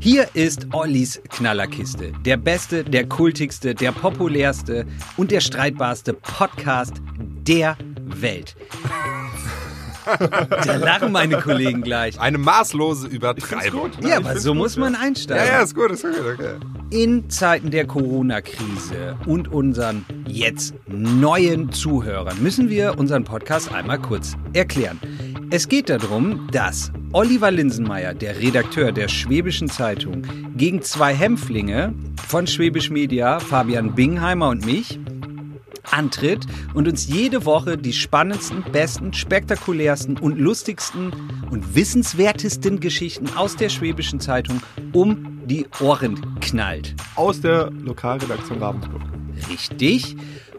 Hier ist Ollis Knallerkiste. Der beste, der kultigste, der populärste und der streitbarste Podcast der Welt. Da lachen meine Kollegen gleich. Eine maßlose Übertreibung. Ja, aber so muss man einsteigen. Ja, ja, ist gut, ist gut, okay. In Zeiten der Corona-Krise und unseren jetzt neuen Zuhörern müssen wir unseren Podcast einmal kurz erklären. Es geht darum, dass Oliver Linsenmeier, der Redakteur der Schwäbischen Zeitung, gegen zwei Hämpflinge von Schwäbisch Media, Fabian Bingheimer und mich, antritt und uns jede Woche die spannendsten, besten, spektakulärsten und lustigsten und wissenswertesten Geschichten aus der Schwäbischen Zeitung um die Ohren knallt. Aus der Lokalredaktion Ravensburg. Richtig.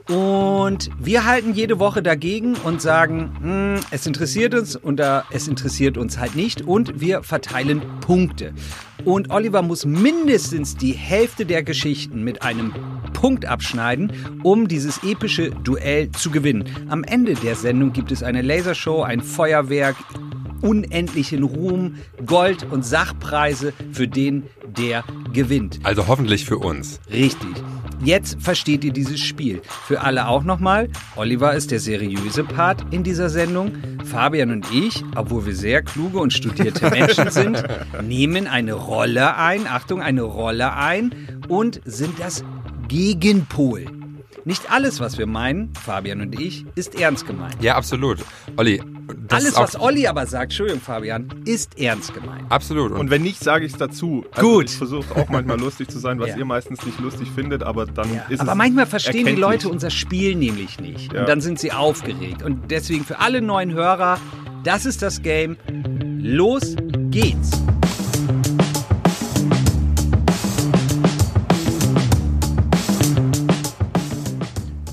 Und wir halten jede Woche dagegen und sagen, hm, es interessiert uns oder es interessiert uns halt nicht und wir verteilen Punkte. Und Oliver muss mindestens die Hälfte der Geschichten mit einem Punkt abschneiden, um dieses epische Duell zu gewinnen. Am Ende der Sendung gibt es eine Lasershow, ein Feuerwerk, unendlichen Ruhm, Gold und Sachpreise für den, der gewinnt. Also hoffentlich für uns. Richtig. Jetzt versteht ihr dieses Spiel. Für alle auch nochmal. Oliver ist der seriöse Part in dieser Sendung. Fabian und ich, obwohl wir sehr kluge und studierte Menschen sind, nehmen eine Rolle ein. Achtung, eine Rolle ein und sind das Gegenpol. Nicht alles, was wir meinen, Fabian und ich, ist ernst gemeint. Ja, absolut. Olli, das Alles, was Olli aber sagt, Entschuldigung, Fabian, ist ernst gemeint. Absolut. Und wenn nicht, sage ich es dazu. Also Gut. Ich versuche auch manchmal lustig zu sein, was Ja. ihr meistens nicht lustig findet, aber dann ist Aber es manchmal verstehen die. Leute unser Spiel nämlich nicht. Ja. Und dann sind sie aufgeregt. Und deswegen für alle neuen Hörer, das ist das Game. Los geht's.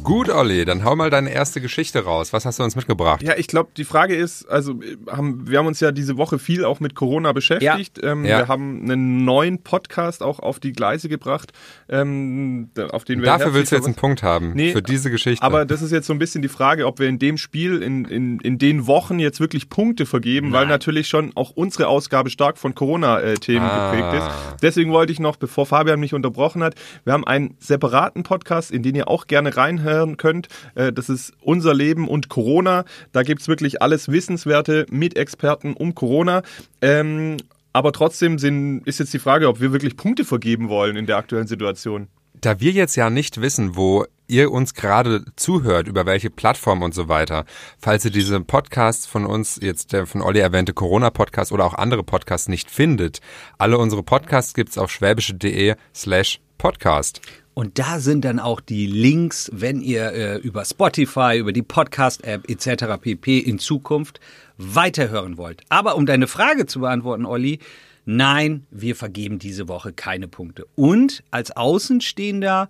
Gut, Olli, dann hau mal deine erste Geschichte raus. Was hast du uns mitgebracht? Ja, ich glaube, die Frage ist, also äh, haben, wir haben uns ja diese Woche viel auch mit Corona beschäftigt. Ähm, Ja. Wir haben einen neuen Podcast auch auf die Gleise gebracht, ähm, auf den wir Dafür willst du jetzt einen. Punkt haben. Nee, für diese Geschichte. Aber das ist jetzt so ein bisschen die Frage, ob wir in dem Spiel, in, in, in den Wochen jetzt wirklich Punkte vergeben, weil natürlich schon auch unsere Ausgabe stark von Corona-Themen Ah. geprägt ist. Deswegen wollte ich noch, bevor Fabian mich unterbrochen hat, wir haben einen separaten Podcast, in den ihr auch gerne reinhören könnt. Äh, Das ist Unser Leben und Corona. Da gibt's wirklich alles Wissenswerte mit Experten um Corona. Ähm, aber trotzdem sind, ist jetzt die Frage, ob wir wirklich Punkte vergeben wollen in der aktuellen Situation. da wir jetzt ja nicht wissen, wo ihr uns gerade zuhört, über welche Plattform und so weiter, falls ihr diese Podcasts von uns, jetzt der von Olli erwähnte Corona-Podcast oder auch andere Podcasts nicht findet, alle unsere Podcasts gibt's auf schwäbische.de slash podcast. Und da sind dann auch die Links, wenn ihr äh, über Spotify, über die Podcast-App etc. pp. in Zukunft weiterhören wollt. Aber um deine Frage zu beantworten, Olli, nein, wir vergeben diese Woche keine Punkte. Und als Außenstehender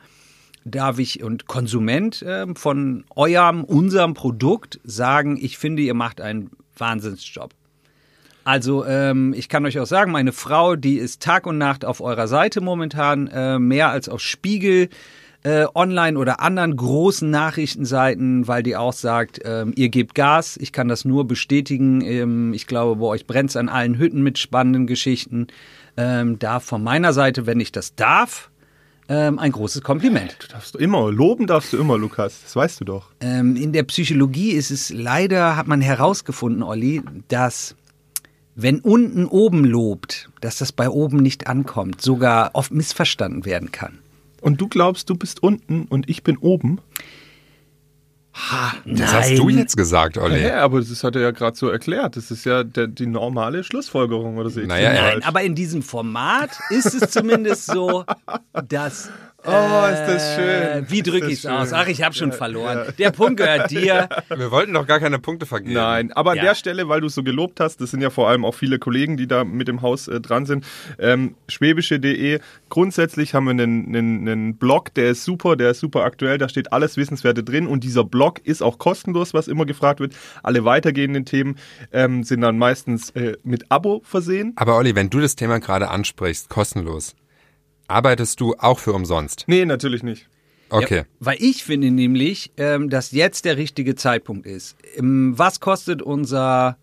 darf ich und Konsument äh, von eurem, unserem Produkt sagen, ich finde, ihr macht einen Wahnsinnsjob. Also ähm, ich kann euch auch sagen, meine Frau, die ist Tag und Nacht auf eurer Seite momentan, äh, mehr als auf Spiegel, äh, online oder anderen großen Nachrichtenseiten, weil die auch sagt, ähm, ihr gebt Gas. Ich kann das nur bestätigen. Ähm, ich glaube, bei euch brennt's an allen Hütten mit spannenden Geschichten. Ähm, da von meiner Seite, wenn ich das darf, ähm, ein großes Kompliment. Darfst du immer, loben darfst du immer, Lukas. Das weißt du doch. Ähm, in der Psychologie ist es leider, hat man herausgefunden, Olli, dass wenn unten oben lobt, dass das bei oben nicht ankommt, sogar oft missverstanden werden kann. Und du glaubst, du bist unten und ich bin oben? Das hast du jetzt gesagt, Olli. Ja, aber das hat er ja gerade so erklärt. Das ist ja der, die normale Schlussfolgerung, oder ich Naja. Nein, aber in diesem Format ist es zumindest so, dass. Oh, ist das schön. Wie drücke ich es aus? Ach, ich habe schon verloren. Der Punkt gehört dir. Wir wollten doch gar keine Punkte vergeben. Nein, aber an Ja. der Stelle, weil du es so gelobt hast, das sind ja vor allem auch viele Kollegen, die da mit dem Haus äh, dran sind, ähm, schwäbische.de, grundsätzlich haben wir einen, einen, einen Blog, der ist super, der ist super aktuell, da steht alles Wissenswerte drin und dieser Blog ist auch kostenlos, was immer gefragt wird. Alle weitergehenden Themen ähm, sind dann meistens äh, mit Abo versehen. Aber Olli, wenn du das Thema gerade ansprichst, kostenlos, arbeitest du auch für umsonst? Nee, natürlich nicht. Okay. Ja, weil ich finde nämlich, ähm, dass jetzt der richtige Zeitpunkt ist. Ähm, was kostet unser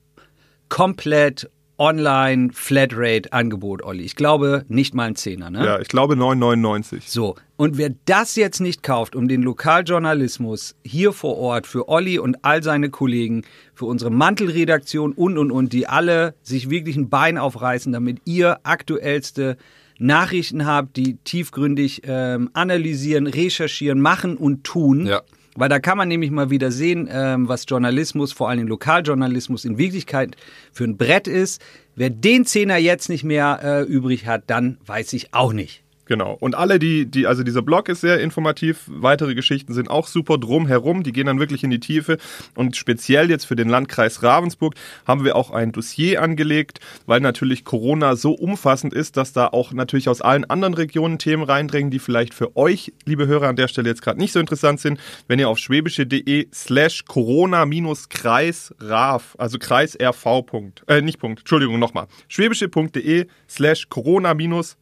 komplett Online Flatrate Angebot, Olli. Ich glaube nicht mal ein Zehner, ne? Ja, ich glaube 9,99. So, und wer das jetzt nicht kauft, um den Lokaljournalismus hier vor Ort für Olli und all seine Kollegen, für unsere Mantelredaktion und und und, die alle sich wirklich ein Bein aufreißen, damit ihr aktuellste Nachrichten habt, die tiefgründig ähm, analysieren, recherchieren, machen und tun. Ja. Weil da kann man nämlich mal wieder sehen, ähm, was Journalismus, vor allem Lokaljournalismus in Wirklichkeit für ein Brett ist. Wer den Zehner jetzt nicht mehr äh, übrig hat, dann weiß ich auch nicht. Genau. Und alle, die, die, also dieser Blog ist sehr informativ, weitere Geschichten sind auch super drumherum, die gehen dann wirklich in die Tiefe. Und speziell jetzt für den Landkreis Ravensburg haben wir auch ein Dossier angelegt, weil natürlich Corona so umfassend ist, dass da auch natürlich aus allen anderen Regionen Themen reindrängen, die vielleicht für euch, liebe Hörer, an der Stelle jetzt gerade nicht so interessant sind. Wenn ihr auf schwäbische.de slash Corona-Kreis RAV, also Kreis RV. Punkt, äh, nicht Punkt, Entschuldigung, nochmal. schwäbische.de slash Corona-Kreis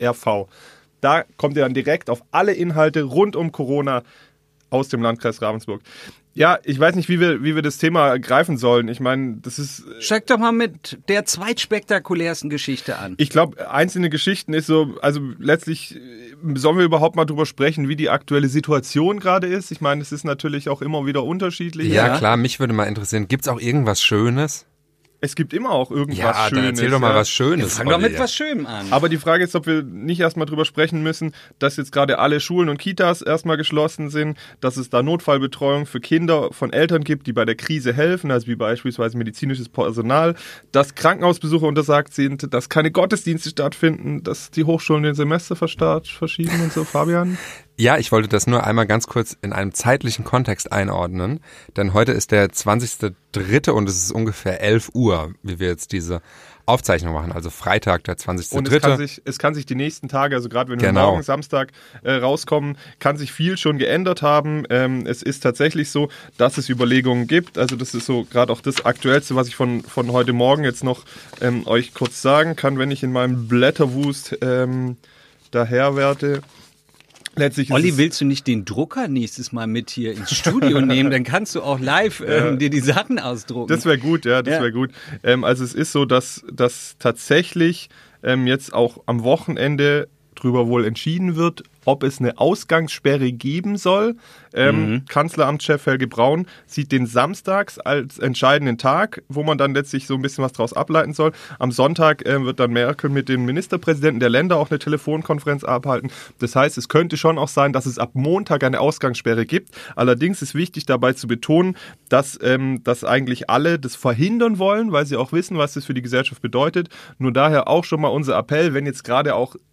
RV. Da kommt ihr dann direkt auf alle Inhalte rund um Corona aus dem Landkreis Ravensburg. Ja, ich weiß nicht, wie wir, wie wir das Thema greifen sollen. Ich meine, das ist. Steig doch mal mit der zweitspektakulärsten Geschichte an. Ich glaube, einzelne Geschichten ist so, also letztlich äh, sollen wir überhaupt mal drüber sprechen, wie die aktuelle Situation gerade ist. Ich meine, es ist natürlich auch immer wieder unterschiedlich. Ja, Ja. klar, mich würde mal interessieren, gibt's auch irgendwas Schönes? Es gibt immer auch irgendwas Ja, Schönes. dann erzähl doch mal ja. was Schönes. Fang doch mit was Schönem an. Aber die Frage ist, ob wir nicht erstmal drüber sprechen müssen, dass jetzt gerade alle Schulen und Kitas erstmal geschlossen sind, dass es da Notfallbetreuung für Kinder von Eltern gibt, die bei der Krise helfen, also wie beispielsweise medizinisches Personal, dass Krankenhausbesuche untersagt sind, dass keine Gottesdienste stattfinden, dass die Hochschulen den Semester verschieben und so, Fabian. Ja, ich wollte das nur einmal ganz kurz in einem zeitlichen Kontext einordnen, denn heute ist der 20.3. und es ist ungefähr 11 Uhr, wie wir jetzt diese Aufzeichnung machen, also Freitag, der Und es kann, 20.3. sich, es kann sich die nächsten Tage, also gerade wenn wir Genau. morgen Samstag äh, rauskommen, kann sich viel schon geändert haben. Ähm, es ist tatsächlich so, dass es Überlegungen gibt. Also das ist so gerade auch das Aktuellste, was ich von, von heute Morgen jetzt noch ähm, euch kurz sagen kann, wenn ich in meinem Blätterwust ähm, daherwerte. Letztlich Olli, willst du nicht den Drucker nächstes Mal mit hier ins Studio nehmen? Dann kannst du auch live ähm, dir die Sachen ausdrucken. Das wäre gut, ja, das Ja. wäre gut. Ähm, also es ist so, dass, dass tatsächlich ähm, jetzt auch am Wochenende drüber wohl entschieden wird, ob es eine Ausgangssperre geben soll. Ähm, Kanzleramtschef Helge Braun sieht den Samstags als entscheidenden Tag, wo man dann letztlich so ein bisschen was draus ableiten soll. Am Sonntag ähm, wird dann Merkel mit den Ministerpräsidenten der Länder auch eine Telefonkonferenz abhalten. Das heißt, es könnte schon auch sein, dass es ab Montag eine Ausgangssperre gibt. Allerdings ist wichtig dabei zu betonen, dass, ähm, dass eigentlich alle das verhindern wollen, weil sie auch wissen, was das für die Gesellschaft bedeutet. Nur daher auch schon mal unser Appell, wenn jetzt gerade auch äh, äh,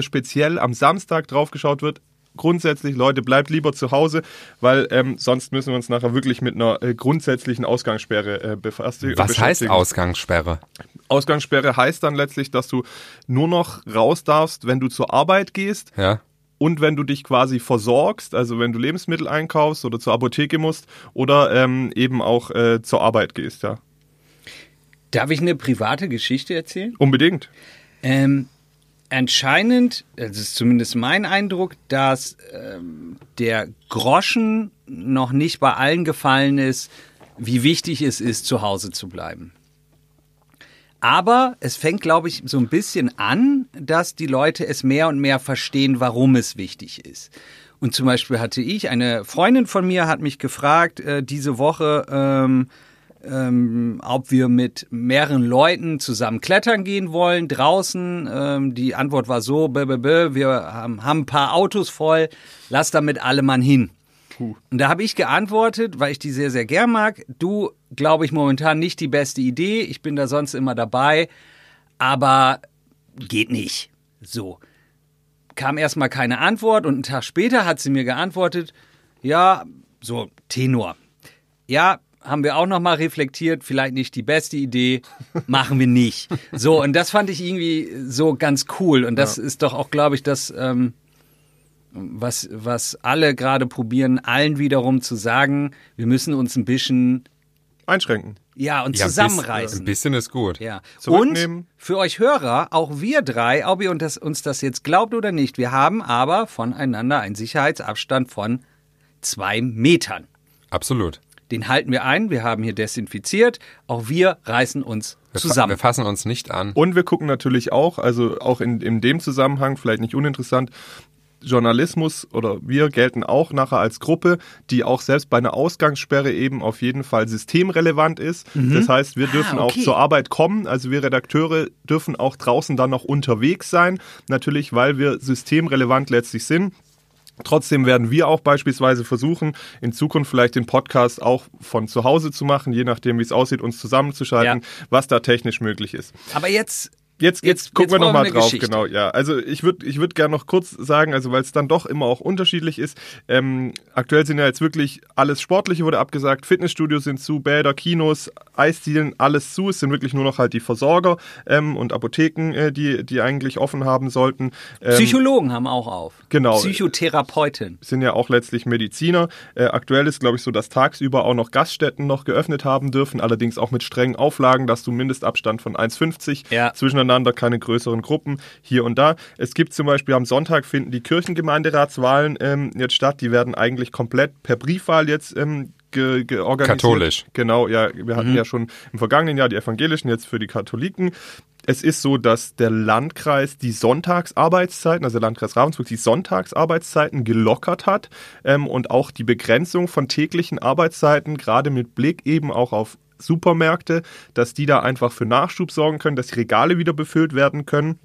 speziell am Samstag draufgeschaut wird, grundsätzlich, Leute, bleibt lieber zu Hause, weil ähm, sonst müssen wir uns nachher wirklich mit einer äh, grundsätzlichen Ausgangssperre äh, befassen. Was heißt. Ausgangssperre? Ausgangssperre heißt dann letztlich, dass du nur noch raus darfst, wenn du zur Arbeit gehst Ja? und wenn du dich quasi versorgst, also wenn du Lebensmittel einkaufst oder zur Apotheke musst oder ähm, eben auch äh, zur Arbeit gehst, ja. Darf ich eine private Geschichte erzählen? Unbedingt. Ähm, anscheinend, das ist zumindest mein Eindruck, dass ähm, der Groschen noch nicht bei allen gefallen ist, wie wichtig es ist, zu Hause zu bleiben. Aber es fängt, glaube ich, so ein bisschen an, dass die Leute es mehr und mehr verstehen, warum es wichtig ist. Und zum Beispiel hatte ich, eine Freundin von mir hat mich gefragt, äh, diese Woche, ähm, ähm, ob wir mit mehreren Leuten zusammen klettern gehen wollen, draußen. Ähm, die Antwort war so, bäh, bäh, bäh, wir haben, haben ein paar Autos voll, lass damit alle Mann hin. Und da habe ich geantwortet, weil ich die sehr, sehr gern mag. Du, glaube ich, momentan nicht die beste Idee. Ich bin da sonst immer dabei. Aber geht nicht. So. Kam erstmal keine Antwort und einen Tag später hat sie mir geantwortet, ja, so Tenor. Ja, haben wir auch nochmal reflektiert, vielleicht nicht die beste Idee, machen wir nicht. So, und das fand ich irgendwie so ganz cool. Und das ist doch auch, glaube ich, das, ähm, was, was alle gerade probieren, allen wiederum zu sagen, wir müssen uns ein bisschen, Einschränken. ja, und Ja, ein zusammenreißen. bisschen- Ein bisschen ist gut. Ja. Und für euch Hörer, auch wir drei, ob ihr uns das jetzt glaubt oder nicht, wir haben aber voneinander einen Sicherheitsabstand von zwei Metern. Absolut. Den halten wir ein, wir haben hier desinfiziert, auch wir reißen uns Wir, fa- zusammen. wir fassen uns nicht an. Und wir gucken natürlich auch, also auch in, in dem Zusammenhang, vielleicht nicht uninteressant, Journalismus oder wir gelten auch nachher als Gruppe, die auch selbst bei einer Ausgangssperre eben auf jeden Fall systemrelevant ist. Das heißt, wir dürfen okay. auch zur Arbeit kommen. Also wir Redakteure dürfen auch draußen dann noch unterwegs sein. Natürlich, weil wir systemrelevant letztlich sind. Trotzdem werden wir auch beispielsweise versuchen, in Zukunft vielleicht den Podcast auch von zu Hause zu machen, je nachdem, wie es aussieht, uns zusammenzuschalten, Ja. was da technisch möglich ist. Aber jetzt, Jetzt, jetzt, Jetzt- gucken jetzt wir noch brauchen wir mal eine drauf, Geschichte. genau, ja. Also ich würde ich würd gerne noch kurz sagen, also weil es dann doch immer auch unterschiedlich ist. Ähm, aktuell sind ja jetzt wirklich alles Sportliche wurde abgesagt, Fitnessstudios sind zu, Bäder, Kinos, Eisdielen, alles zu. Es sind wirklich nur noch halt die Versorger ähm, und Apotheken, äh, die, die eigentlich offen haben sollten. Ähm, Psychologen haben auch auf. Genau. Psychotherapeuten. sind ja auch letztlich Mediziner. Äh, aktuell ist, glaube ich, so, dass tagsüber auch noch Gaststätten noch geöffnet haben dürfen, allerdings auch mit strengen Auflagen, dass du Mindestabstand von 1,50 Ja. Zwischeneinander, keine größeren Gruppen hier und da. Es gibt zum Beispiel am Sonntag finden die Kirchengemeinderatswahlen ähm, jetzt statt. Die werden eigentlich komplett per Briefwahl jetzt ähm, ge georganisiert. Katholisch. Genau, ja, wir hatten ja schon im vergangenen Jahr die Evangelischen, jetzt für die Katholiken. Es ist so, dass der Landkreis die Sonntagsarbeitszeiten, also der Landkreis Ravensburg, die Sonntagsarbeitszeiten gelockert hat ähm, und auch die Begrenzung von täglichen Arbeitszeiten, gerade mit Blick eben auch auf Supermärkte, dass die da einfach für Nachschub sorgen können, dass die Regale wieder befüllt werden können.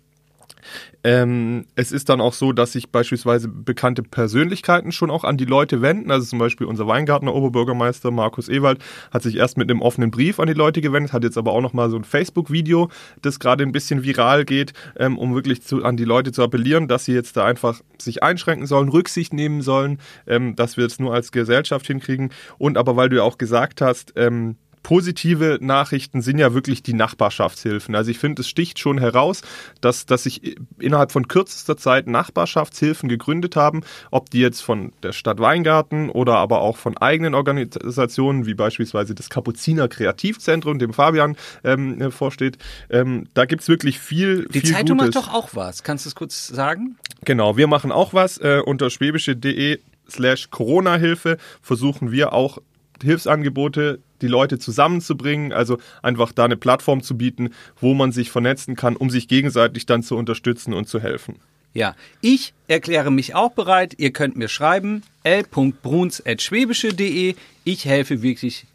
Ähm, es ist dann auch so, dass sich beispielsweise bekannte Persönlichkeiten schon auch an die Leute wenden. Also zum Beispiel unser Weingartner Oberbürgermeister Markus Ewald hat sich erst mit einem offenen Brief an die Leute gewendet, hat jetzt aber auch noch mal so ein Facebook-Video, das gerade ein bisschen viral geht, ähm, um wirklich zu, an die Leute zu appellieren, dass sie jetzt da einfach sich einschränken sollen, Rücksicht nehmen sollen, ähm, dass wir es nur als Gesellschaft hinkriegen. Und aber weil du ja auch gesagt hast, ähm, positive Nachrichten sind ja wirklich die Nachbarschaftshilfen. Also ich finde, es sticht schon heraus, dass, dass sich innerhalb von kürzester Zeit Nachbarschaftshilfen gegründet haben, ob die jetzt von der Stadt Weingarten oder aber auch von eigenen Organisationen, wie beispielsweise das Kapuziner Kreativzentrum, dem Fabian ähm, vorsteht. Ähm, da gibt's wirklich viel, Die viel Zeitung Gutes. macht doch auch was. Kannst du es kurz sagen? Genau, wir machen auch was. Äh, unter schwäbische.de slash Corona-Hilfe versuchen wir auch Hilfsangebote, die Leute zusammenzubringen, also einfach da eine Plattform zu bieten, wo man sich vernetzen kann, um sich gegenseitig dann zu unterstützen und zu helfen. Ja, ich erkläre mich auch bereit. Ihr könnt mir schreiben l.bruns.schwäbische.de. Ich helfe wirklich,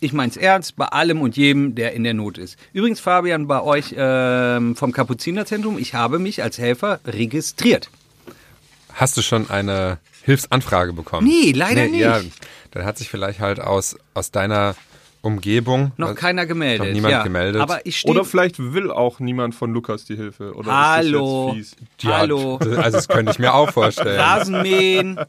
ich mein's ernst, bei allem und jedem, der in der Not ist. Übrigens, Fabian, bei euch ähm, vom Kapuzinerzentrum, ich habe mich als Helfer registriert. Hast du schon eine Hilfsanfrage bekommen? Nee, leider Ja, nicht. dann hat sich vielleicht halt aus, aus deiner Umgebung Noch keiner gemeldet. Noch niemand ja. gemeldet. Aber ich. Oder vielleicht will auch niemand von Lukas die Hilfe. Oder Hallo. Ist das jetzt fies? Ja, Hallo. Also das könnte ich mir auch vorstellen. Rasenmähen,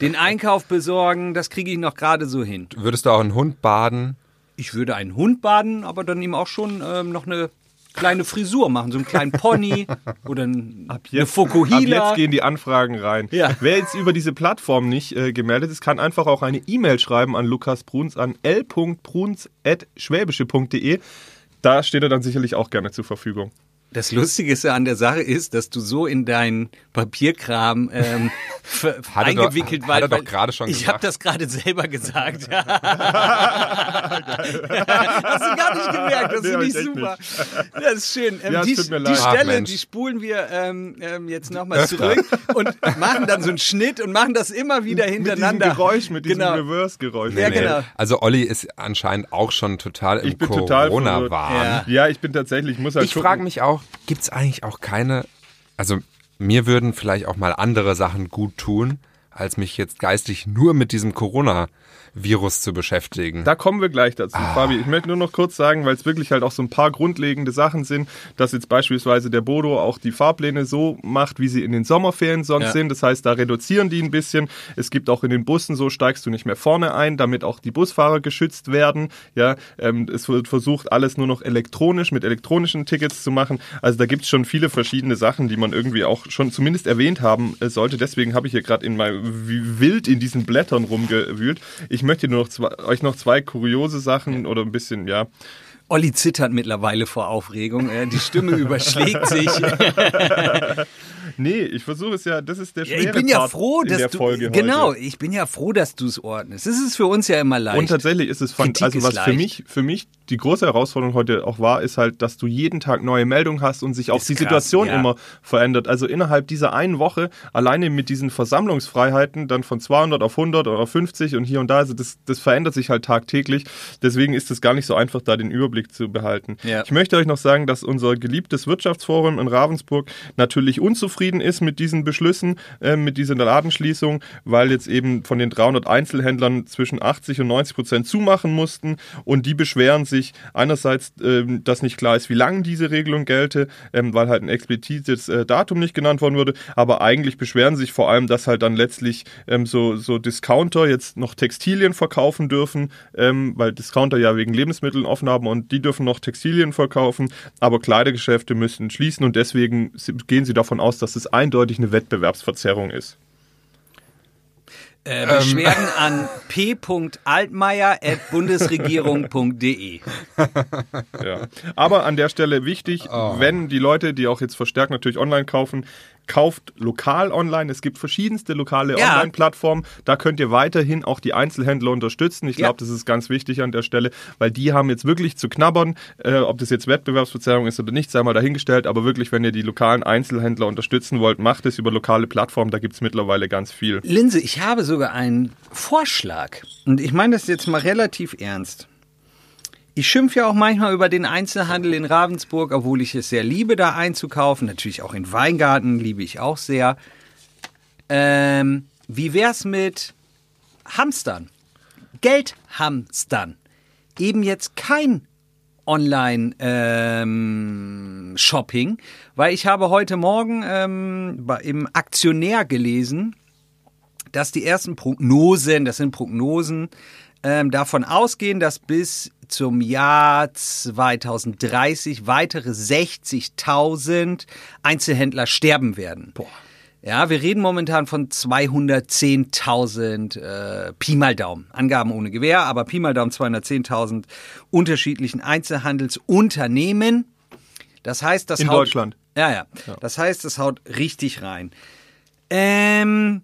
den Einkauf besorgen, das kriege ich noch gerade so hin. Würdest du auch einen Hund baden? Ich würde einen Hund baden, aber dann ihm auch schon ähm, noch eine kleine Frisur machen, so einen kleinen Pony oder ein, eine Ab Fokuhila. jetzt gehen die Anfragen rein. Ja. Wer jetzt über diese Plattform nicht äh, gemeldet ist, kann einfach auch eine E-Mail schreiben an Lukas Bruns an l.bruns.schwäbische.de. Da steht er dann sicherlich auch gerne zur Verfügung. Das Lustige an der Sache ist, dass du so in deinen Papierkram ähm, er doch- eingewickelt hat er doch gerade schon Ich habe das gerade selber gesagt. Hast du gar nicht gemerkt, das Nee, finde ich super. Das ist schön. Ähm, Ja, die, tut mir die leid. Ach, Stelle, Mensch. die spulen wir ähm, ähm, jetzt nochmal zurück und machen dann so einen Schnitt und machen das immer wieder Mit diesem hintereinander. Geräusch, mit diesem genau. Reverse-Geräusch. Ja, genau. Also Olli ist anscheinend auch schon total im Corona-Wahn. verwirrt. Ja, ich bin tatsächlich, ich muss halt Ich frage mich auch, gibt es eigentlich auch keine, also mir würden vielleicht auch mal andere Sachen gut tun, als mich jetzt geistig nur mit diesem Corona-Virus zu beschäftigen. Da kommen wir gleich dazu, Ah. Fabi. Ich möchte nur noch kurz sagen, weil es wirklich halt auch so ein paar grundlegende Sachen sind, dass jetzt beispielsweise der Bodo auch die Fahrpläne so macht, wie sie in den Sommerferien sonst Ja. sind. Das heißt, da reduzieren die ein bisschen. Es gibt auch in den Bussen so, steigst du nicht mehr vorne ein, damit auch die Busfahrer geschützt werden. Ja, ähm, es wird versucht, alles nur noch elektronisch mit elektronischen Tickets zu machen. Also da gibt es schon viele verschiedene Sachen, die man irgendwie auch schon zumindest erwähnt haben äh, sollte. Deswegen habe ich hier gerade in meinem wild in diesen Blättern rumgewühlt. Ich möchte nur noch zwei, euch noch zwei kuriose Sachen oder ein bisschen, ja. Olli zittert mittlerweile vor Aufregung. Die Stimme überschlägt sich. Nee, ich versuche es ja, das ist der schwere ich bin ja Part froh, in dass der du Folge genau, heute. ich bin ja froh, dass du es ordnest. Es ist für uns ja immer leicht. Und tatsächlich ist es Kritik also was für mich, für mich die große Herausforderung heute auch war, ist halt, dass du jeden Tag neue Meldungen hast und sich auch Ist die krass, Situation ja. immer verändert. Also innerhalb dieser einen Woche, alleine mit diesen Versammlungsfreiheiten, dann von 200 auf 100 oder auf 50 und hier und da, also das, das verändert sich halt tagtäglich. Deswegen ist es gar nicht so einfach, da den Überblick zu behalten. Ja. Ich möchte euch noch sagen, dass unser geliebtes Wirtschaftsforum in Ravensburg natürlich unzufrieden ist mit diesen Beschlüssen, äh, mit dieser Ladenschließung, weil jetzt eben von den 300 Einzelhändlern zwischen 80 und 90 Prozent zumachen mussten. Und die beschweren sich einerseits, ähm, dass nicht klar ist, wie lange diese Regelung gelte, ähm, weil halt ein explizites äh, Datum nicht genannt worden würde, aber eigentlich beschweren sich vor allem, dass halt dann letztlich ähm, so, so Discounter jetzt noch Textilien verkaufen dürfen, ähm, weil Discounter ja wegen Lebensmitteln offen haben und die dürfen noch Textilien verkaufen, aber Kleidergeschäfte müssen schließen und deswegen gehen sie davon aus, dass es eindeutig eine Wettbewerbsverzerrung ist. äh, Beschwerden an p.altmaier.bundesregierung.de. Ja. Aber an der Stelle wichtig, Oh. wenn die Leute, die auch jetzt verstärkt natürlich online kaufen, kauft lokal online. Es gibt verschiedenste lokale Ja. Online-Plattformen. Da könnt ihr weiterhin auch die Einzelhändler unterstützen. Ich Ja. glaube, das ist ganz wichtig an der Stelle, weil die haben jetzt wirklich zu knabbern, äh, ob das jetzt Wettbewerbsverzerrung ist oder nicht, sei mal dahingestellt. Aber wirklich, wenn ihr die lokalen Einzelhändler unterstützen wollt, macht es über lokale Plattformen. Da gibt es mittlerweile ganz viel. Linse, ich habe sogar einen Vorschlag. Und ich meine das jetzt mal relativ ernst. Ich schimpfe ja auch manchmal über den Einzelhandel in Ravensburg, obwohl ich es sehr liebe, da einzukaufen. Natürlich auch in Weingarten liebe ich auch sehr. Ähm, wie wär's mit Hamstern? Geldhamstern. Eben jetzt kein Online-Shopping, weil ich habe heute Morgen ähm, im Aktionär gelesen, dass die ersten Prognosen, das sind Prognosen, ähm, davon ausgehen, dass bis zum Jahr 2030 weitere 60.000 Einzelhändler sterben werden. Ja, wir reden momentan von 210.000 äh, Pi mal Daumen. Angaben ohne Gewähr, aber Pi mal Daumen 210.000 unterschiedlichen Einzelhandelsunternehmen. Das heißt, das In haut, Deutschland. Ja, ja, Das heißt, das haut richtig rein. Ähm,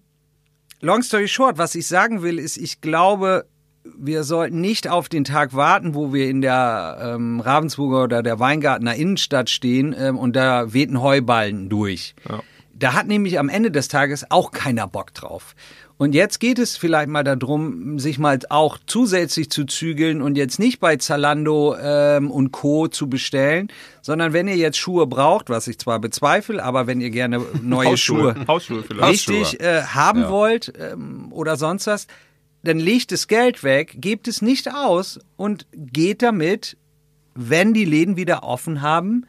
long story short, was ich sagen will, ist, ich glaube, wir sollten nicht auf den Tag warten, wo wir in der ähm, Ravensburger oder der Weingartener Innenstadt stehen ähm, und da weht ein Heuballen durch. Da hat nämlich am Ende des Tages auch keiner Bock drauf. Und jetzt geht es vielleicht mal darum, sich mal auch zusätzlich zu zügeln und jetzt nicht bei Zalando ähm, und Co. zu bestellen, sondern wenn ihr jetzt Schuhe braucht, was ich zwar bezweifle, aber wenn ihr gerne neue Schuhe Hausschuhe vielleicht. richtig äh, haben wollt ähm, oder sonst was, dann legt das Geld weg, gebt es nicht aus und geht damit, wenn die Läden wieder offen haben,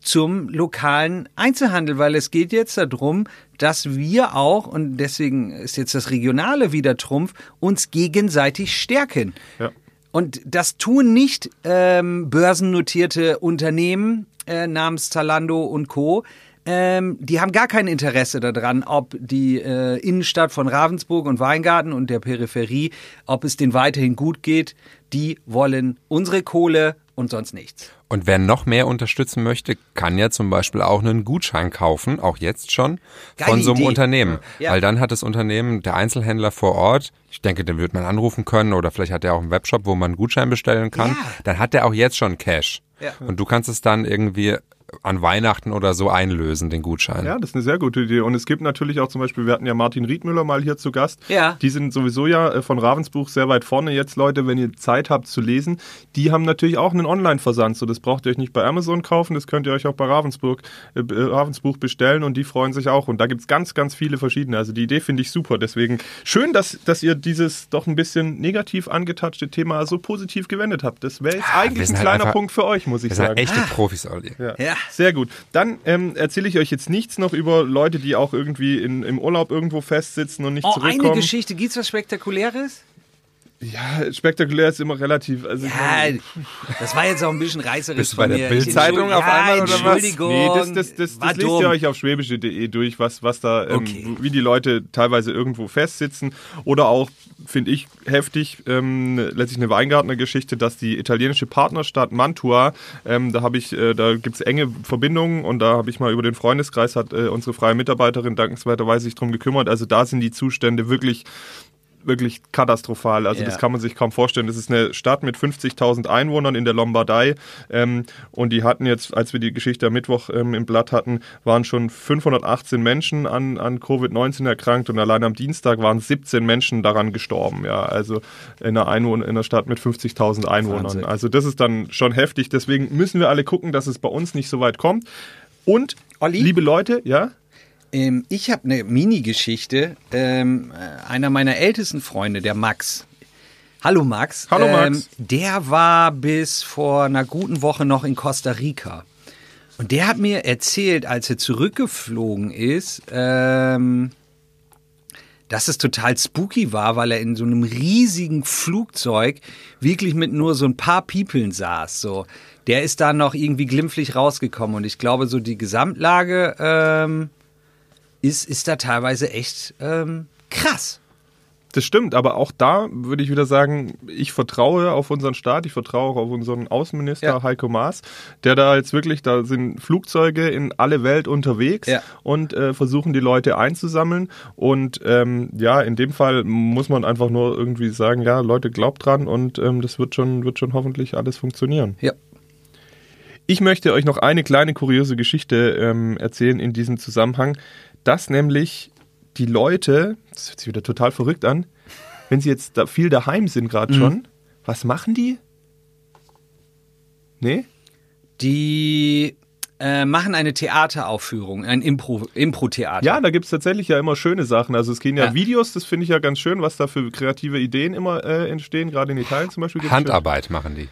zum lokalen Einzelhandel, weil es geht jetzt darum, dass wir auch, und deswegen ist jetzt das Regionale wieder Trumpf, uns gegenseitig stärken. Ja. Und das tun nicht ähm, börsennotierte Unternehmen äh, namens Zalando und Co. Ähm, die haben gar kein Interesse daran, ob die äh, Innenstadt von Ravensburg und Weingarten und der Peripherie, ob es denen weiterhin gut geht. Die wollen unsere Kohle und sonst nichts. Und wer noch mehr unterstützen möchte, kann ja zum Beispiel auch einen Gutschein kaufen, auch jetzt schon, Geile von so einem Idee. Unternehmen. Ja. Weil dann hat das Unternehmen, der Einzelhändler vor Ort, ich denke, den wird man anrufen können oder vielleicht hat er auch einen Webshop, wo man einen Gutschein bestellen kann. Ja. Dann hat er auch jetzt schon Cash. Ja. Und du kannst es dann irgendwie an Weihnachten oder so einlösen, den Gutschein. Ja, das ist eine sehr gute Idee. Und es gibt natürlich auch zum Beispiel, wir hatten ja Martin Riedmüller mal hier zu Gast. Ja. Die sind sowieso ja äh, von Ravensbuch sehr weit vorne jetzt, Leute, wenn ihr Zeit habt zu lesen. Die haben natürlich auch einen Online-Versand. So, das braucht ihr euch nicht bei Amazon kaufen, das könnt ihr euch auch bei Ravensburg, äh, äh, Ravensbuch bestellen und die freuen sich auch. Und da gibt's ganz, ganz viele verschiedene. Also die Idee finde ich super. Deswegen schön, dass, dass ihr dieses doch ein bisschen negativ angetatschte Thema so positiv gewendet habt. Das wäre jetzt Ah, wir eigentlich sind ein halt kleiner einfach- Punkt für euch, muss ich Wir sind sagen. echte Profis, Olli. Ja. Ja. Sehr gut. Dann ähm, erzähle ich euch jetzt nichts noch über Leute, die auch irgendwie in, im Urlaub irgendwo festsitzen und nicht Oh, zurückkommen. eine Geschichte. Gibt's was Spektakuläres? Ja, spektakulär ist immer relativ. Also Ja, meine- das war jetzt auch ein bisschen reißerisch Bist von bei der Bild-Zeitung auf einmal oder was? Entschuldigung. Nee, das, das, das, das lest dumm. ihr euch auf schwäbische.de durch, was, was da, ähm, Okay. wie die Leute teilweise irgendwo festsitzen. Oder auch, finde ich, heftig, ähm, letztlich eine Weingartner-Geschichte, dass die italienische Partnerstadt Mantua, ähm, da habe ich, äh, da gibt es enge Verbindungen und da habe ich mal über den Freundeskreis, hat äh, unsere freie Mitarbeiterin dankenswerterweise sich drum gekümmert. Also da sind die Zustände wirklich wirklich katastrophal. Also Ja. das kann man sich kaum vorstellen. Das ist eine Stadt mit 50.000 Einwohnern in der Lombardei ähm, und die hatten jetzt, als wir die Geschichte am Mittwoch ähm, im Blatt hatten, waren schon 518 Menschen an, an Covid-19 erkrankt und allein am Dienstag waren 17 Menschen daran gestorben. Ja, also in einer, Einwohn in einer Stadt mit 50.000 Einwohnern. Wahnsinn. Also das ist dann schon heftig. Deswegen müssen wir alle gucken, dass es bei uns nicht so weit kommt. Und, Olli? liebe Leute, ja, Ähm, ich habe eine Mini-Geschichte. Ähm, äh, einer meiner ältesten Freunde, der Max. Hallo Max. Hallo, Ähm, Max. der war bis vor einer guten Woche noch in Costa Rica. Und der hat mir erzählt, als er zurückgeflogen ist, ähm, dass es total spooky war, weil er in so einem riesigen Flugzeug wirklich mit nur so ein paar Peoplen saß. So, der ist da noch irgendwie glimpflich rausgekommen und ich glaube, so die Gesamtlage ähm, ist, ist da teilweise echt ähm, krass. Das stimmt, aber auch da würde ich wieder sagen, ich vertraue auf unseren Staat, ich vertraue auch auf unseren Außenminister Ja. Heiko Maas, der da jetzt wirklich, da sind Flugzeuge in alle Welt unterwegs Ja. und äh, versuchen die Leute einzusammeln. Und ähm, ja, in dem Fall muss man einfach nur irgendwie sagen, ja, Leute, glaubt dran und ähm, das wird schon, wird schon hoffentlich alles funktionieren. Ja. Ich möchte euch noch eine kleine kuriose Geschichte ähm, erzählen in diesem Zusammenhang, dass nämlich die Leute, das hört sich wieder total verrückt an, wenn sie jetzt da viel daheim sind gerade schon, was machen die? Nee? Die äh, machen eine Theateraufführung, ein Impro- Impro-Theater. Ja, da gibt es tatsächlich ja immer schöne Sachen. Also es gehen ja, Ja. Videos, das finde ich ja ganz schön, was da für kreative Ideen immer äh, entstehen, gerade in Italien zum Beispiel. gibt's Handarbeit machen die.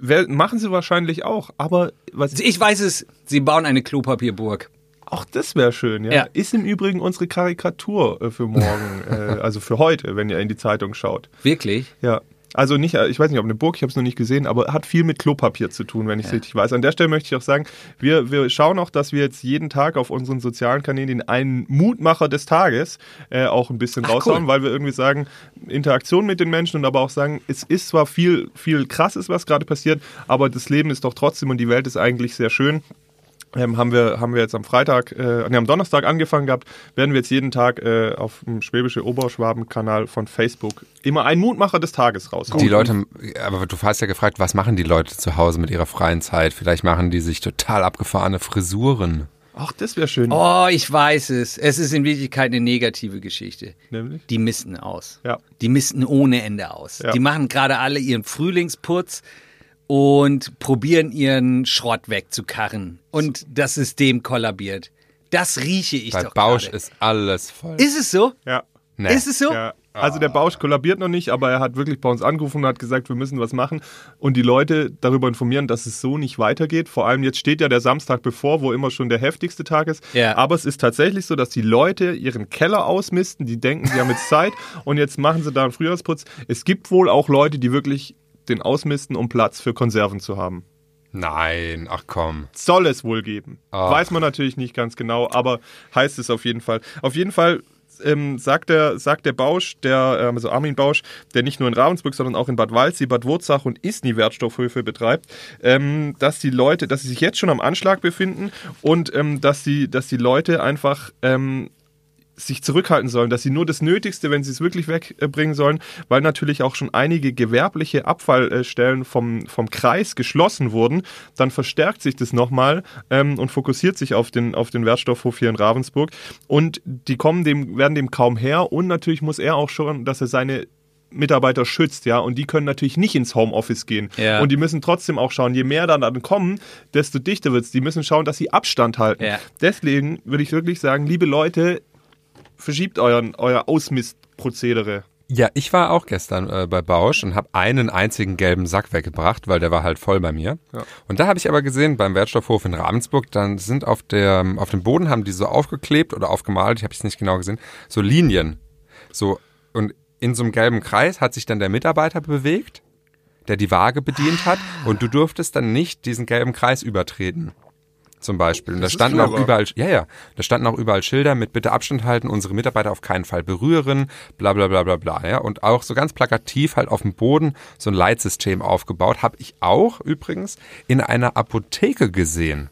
schön- Machen sie wahrscheinlich auch, aber was Ich weiß es, sie bauen eine Klopapierburg. Auch das wäre schön, ja. Ja. Ist im Übrigen unsere Karikatur äh, für morgen, äh, also für heute, wenn ihr in die Zeitung schaut. Wirklich? Ja. Also nicht, äh, ich weiß nicht, ob eine Burg, ich habe es noch nicht gesehen, aber hat viel mit Klopapier zu tun, wenn ich es richtig weiß. An der Stelle möchte ich auch sagen, wir, wir schauen auch, dass wir jetzt jeden Tag auf unseren sozialen Kanälen einen Mutmacher des Tages äh, auch ein bisschen Ach, raushauen, cool. weil wir irgendwie sagen, Interaktion mit den Menschen und aber auch sagen, es ist zwar viel, viel krasses, was gerade passiert, aber das Leben ist doch trotzdem und die Welt ist eigentlich sehr schön. Ähm, haben, wir, haben wir jetzt am Freitag, äh, nee, am Donnerstag angefangen gehabt, werden wir jetzt jeden Tag äh, auf dem Schwäbische Oberschwaben-Kanal von Facebook immer einen Mutmacher des Tages raushauen. Die Leute, aber du hast ja gefragt, was machen die Leute zu Hause mit ihrer freien Zeit? Vielleicht machen die sich total abgefahrene Frisuren. Ach, das wäre schön. Oh, ich weiß es. Es ist in Wirklichkeit eine negative Geschichte. Nämlich? Die misten aus. Ja. Die misten ohne Ende aus. Ja. Die machen gerade alle ihren Frühlingsputz und probieren ihren Schrott wegzukarren. Und das System kollabiert. Das rieche ich Bei doch Bausch gerade. ist alles voll. Ist es so? Ja. Nee. Ist es so? Ja. Also der Bausch kollabiert noch nicht, aber er hat wirklich bei uns angerufen und hat gesagt, wir müssen was machen und die Leute darüber informieren, dass es so nicht weitergeht. Vor allem jetzt steht ja der Samstag bevor, wo immer schon der heftigste Tag ist. Ja. Aber es ist tatsächlich so, dass die Leute ihren Keller ausmisten, die denken, sie haben jetzt Zeit und jetzt machen sie da einen Frühjahrsputz. Es gibt wohl auch Leute, die wirklich den ausmisten, um Platz für Konserven zu haben. Nein, ach komm. Soll es wohl geben. Ach. Weiß man natürlich nicht ganz genau, aber heißt es auf jeden Fall. Auf jeden Fall ähm, sagt, der, sagt der Bausch, der, ähm, also Armin Bausch, der nicht nur in Ravensburg, sondern auch in Bad Waldsee, Bad Wurzach und Isny Wertstoffhöfe betreibt, ähm, dass die Leute, dass sie sich jetzt schon am Anschlag befinden und ähm, dass, die, dass die Leute einfach ähm, sich zurückhalten sollen, dass sie nur das Nötigste, wenn sie es wirklich wegbringen sollen, weil natürlich auch schon einige gewerbliche Abfallstellen vom, vom Kreis geschlossen wurden, dann verstärkt sich das nochmal ähm, und fokussiert sich auf den, auf den Wertstoffhof hier in Ravensburg. Und die kommen dem, werden dem kaum her und natürlich muss er auch schon, dass er seine Mitarbeiter schützt, ja, und die können natürlich nicht ins Homeoffice gehen. Ja. Und die müssen trotzdem auch schauen, je mehr dann, dann kommen, desto dichter wird's. Die müssen schauen, dass sie Abstand halten. Ja. Deswegen würde ich wirklich sagen, liebe Leute, verschiebt euren, euer Ausmistprozedere. Ja, ich war auch gestern äh, bei Bausch und habe einen einzigen gelben Sack weggebracht, weil der war halt voll bei mir. Ja. Und da habe ich aber gesehen, beim Wertstoffhof in Ravensburg, dann sind auf, der, auf dem Boden, haben die so aufgeklebt oder aufgemalt, ich habe es nicht genau gesehen, so Linien. So, und in so einem gelben Kreis hat sich dann der Mitarbeiter bewegt, der die Waage bedient hat und du durftest dann nicht diesen gelben Kreis übertreten. Zum Beispiel. Und da ist standen auch überall, ja, ja, da standen auch überall Schilder mit bitte Abstand halten, unsere Mitarbeiter auf keinen Fall berühren, bla, bla, bla, bla, bla, ja. Und auch so ganz plakativ halt auf dem Boden so ein Leitsystem aufgebaut. Habe ich auch übrigens in einer Apotheke gesehen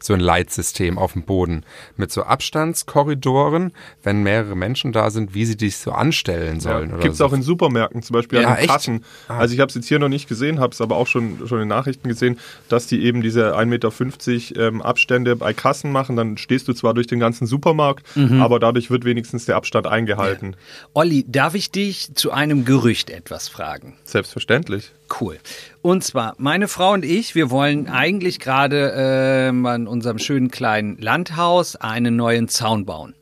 so ein Leitsystem auf dem Boden mit so Abstandskorridoren, wenn mehrere Menschen da sind, wie sie dich so anstellen sollen. oder Gibt es so. auch in Supermärkten, zum Beispiel Ja, an den? Kassen. Also ich habe es jetzt hier noch nicht gesehen, habe es aber auch schon, schon in Nachrichten gesehen, dass die eben diese 1,50 Meter ähm, Abstände bei Kassen machen. Dann stehst du zwar durch den ganzen Supermarkt, Mhm. aber dadurch wird wenigstens der Abstand eingehalten. Olli, darf ich dich zu einem Gerücht etwas fragen? Selbstverständlich. Cool. Und zwar, meine Frau und ich, wir wollen eigentlich gerade ähm, an unserem schönen kleinen Landhaus einen neuen Zaun bauen.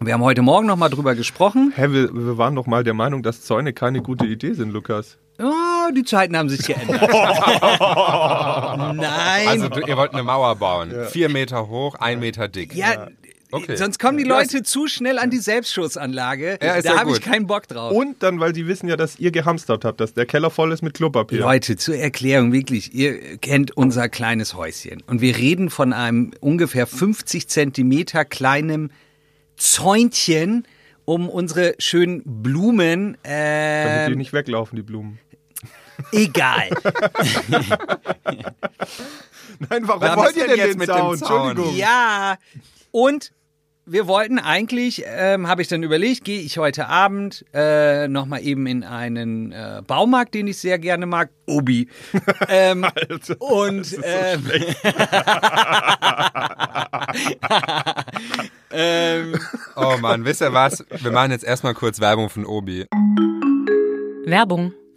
Wir haben heute Morgen noch mal drüber gesprochen. Hä, wir, wir waren doch mal der Meinung, dass Zäune keine gute Idee sind, Lukas. Oh, die Zeiten haben sich geändert. Nein. Also du, ihr wollt eine Mauer bauen. Vier Meter hoch, ein Meter dick. ja, Okay. sonst kommen die Leute zu schnell an die Selbstschussanlage. Ja, da habe ich keinen Bock drauf. Und dann, weil die wissen ja, dass ihr gehamstert habt, dass der Keller voll ist mit Klopapier. Leute, zur Erklärung wirklich, ihr kennt unser kleines Häuschen und wir reden von einem ungefähr 50 Zentimeter kleinen Zäunchen um unsere schönen Blumen. Damit die Ähm, nicht weglaufen, die Blumen. egal. Nein, warum wollt ihr denn denn jetzt den mit dem Zaun? Zaun? Entschuldigung. ja. Und wir wollten eigentlich, ähm, habe ich dann überlegt, gehe ich heute Abend äh, nochmal eben in einen äh, Baumarkt, den ich sehr gerne mag, Obi. ähm, und ähm, ähm, Oh Mann, wisst ihr was? Wir machen jetzt erstmal kurz Werbung von Obi. Werbung.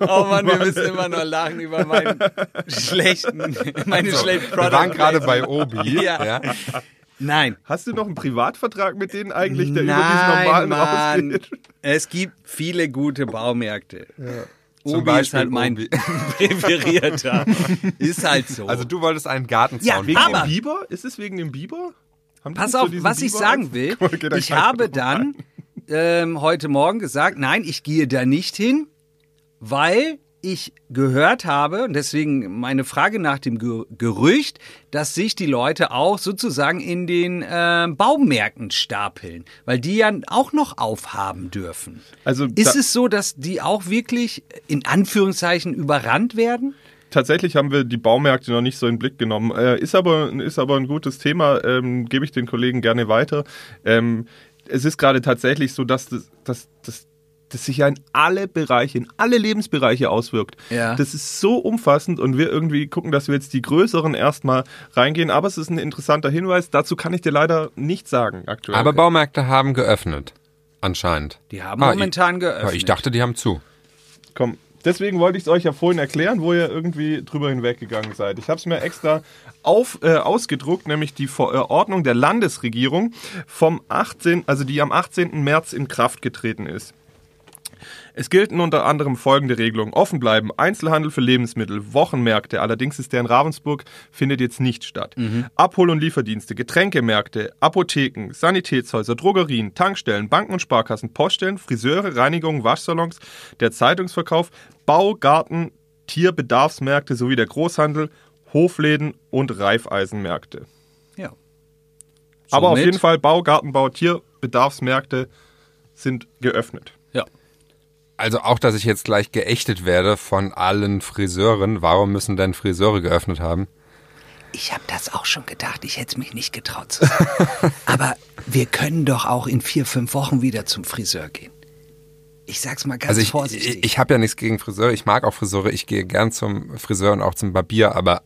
Oh Mann, wir müssen immer noch lachen über meinen schlechten, meine schlechten Wir waren Product gerade bei Obi. Ja. ja. Nein. Hast du noch einen Privatvertrag mit denen eigentlich, der über Nein, diesen normalen Mann. rausgeht? Es gibt viele gute Baumärkte. Zum Obi ist Beispiel halt mein Obi. präferierter. ist halt so. Also du wolltest einen Gartenzaun Ja, Wegen. Aber- dem Biber? Ist es wegen dem Biber? Pass so auf, was ich Biber sagen als- will. Ich habe dann ähm, heute Morgen gesagt, nein, ich gehe da nicht hin, weil ich gehört habe, und deswegen meine Frage nach dem Ge Gerücht, dass sich die Leute auch sozusagen in den äh, Baumärkten stapeln, weil die ja auch noch aufhaben dürfen. Also Ist es so, dass die auch wirklich in Anführungszeichen überrannt werden? Tatsächlich haben wir die Baumärkte noch nicht so in den Blick genommen. Äh, ist, aber, ist aber ein gutes Thema, ähm, gebe ich den Kollegen gerne weiter. Ähm, es ist gerade tatsächlich so, dass das, dass, dass, das sich ja in alle Bereiche, in alle Lebensbereiche auswirkt. Ja. Das ist so umfassend und wir irgendwie gucken, dass wir jetzt die größeren erstmal reingehen. Aber es ist ein interessanter Hinweis. Dazu kann ich dir leider nichts sagen aktuell. Aber Baumärkte haben geöffnet. Anscheinend. Die haben Ah, momentan ich, geöffnet. ah, Ich dachte, die haben zu. Komm, deswegen wollte ich es euch ja vorhin erklären, wo ihr irgendwie drüber hinweggegangen seid. Ich habe es mir extra auf, äh, ausgedruckt, nämlich die Verordnung der Landesregierung vom 18., also die am 18. März in Kraft getreten ist. Es gelten unter anderem folgende Regelungen. Offen bleiben, Einzelhandel für Lebensmittel, Wochenmärkte, allerdings ist der in Ravensburg, findet jetzt nicht statt. Abhol- und Lieferdienste, Getränkemärkte, Apotheken, Sanitätshäuser, Drogerien, Tankstellen, Banken und Sparkassen, Poststellen, Friseure, Reinigung, Waschsalons, der Zeitungsverkauf, Bau, Garten, Tierbedarfsmärkte sowie der Großhandel, Hofläden und Reifeisenmärkte. Ja. Aber auf Somit- jeden Fall Bau, Gartenbau, Tierbedarfsmärkte sind geöffnet. Ja. Also auch, dass ich jetzt gleich geächtet werde von allen Friseuren. Warum müssen denn Friseure geöffnet haben? Ich habe das auch schon gedacht. Ich hätte es mich nicht getraut zu sagen. Aber wir können doch auch in vier, fünf Wochen wieder zum Friseur gehen. Ich sag's mal ganz Also ich, vorsichtig. ich, ich habe ja nichts gegen Friseure. Ich mag auch Friseure. Ich gehe gern zum Friseur und auch zum Barbier. Aber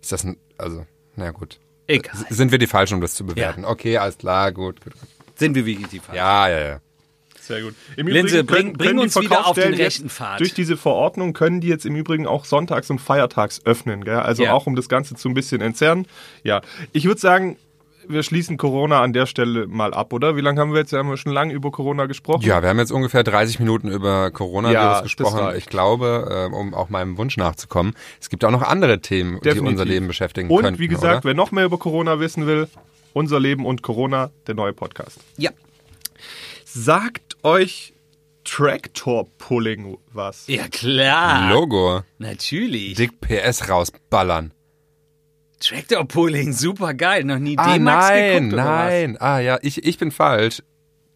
ist das ein, also, na gut. Egal. S- Sind wir die Falschen, um das zu bewerten? Okay, alles klar, gut, gut, gut. Sind wir wirklich die Falschen? Ja, ja, ja. Sehr gut. Im Linse, Übrigen bring- bring die uns wieder auf den rechten jetzt, Pfad. Durch diese Verordnung können die jetzt im Übrigen auch sonntags und feiertags öffnen. Gell? Also Ja. auch um das Ganze zu ein bisschen entzerren. Ja, ich würde sagen, wir schließen Corona an der Stelle mal ab, oder? Wie lange haben wir jetzt? Haben wir schon lange über Corona gesprochen? Ja, wir haben jetzt ungefähr 30 Minuten über Coronavirus Ja, gesprochen. Ich glaube, äh, um auch meinem Wunsch nachzukommen, es gibt auch noch andere Themen, die Definitiv. unser Leben beschäftigen Und könnten. wie gesagt, oder? wer noch mehr über Corona wissen will, unser Leben und Corona, der neue Podcast. Ja. Sagt euch Tractor Pulling was? Ja, klar. Logo, Natürlich. dick PS rausballern. Tractor Pulling, super geil. Noch nie Ah, D-Max nein, geguckt oder nein. Ah ja, ich, ich bin falsch.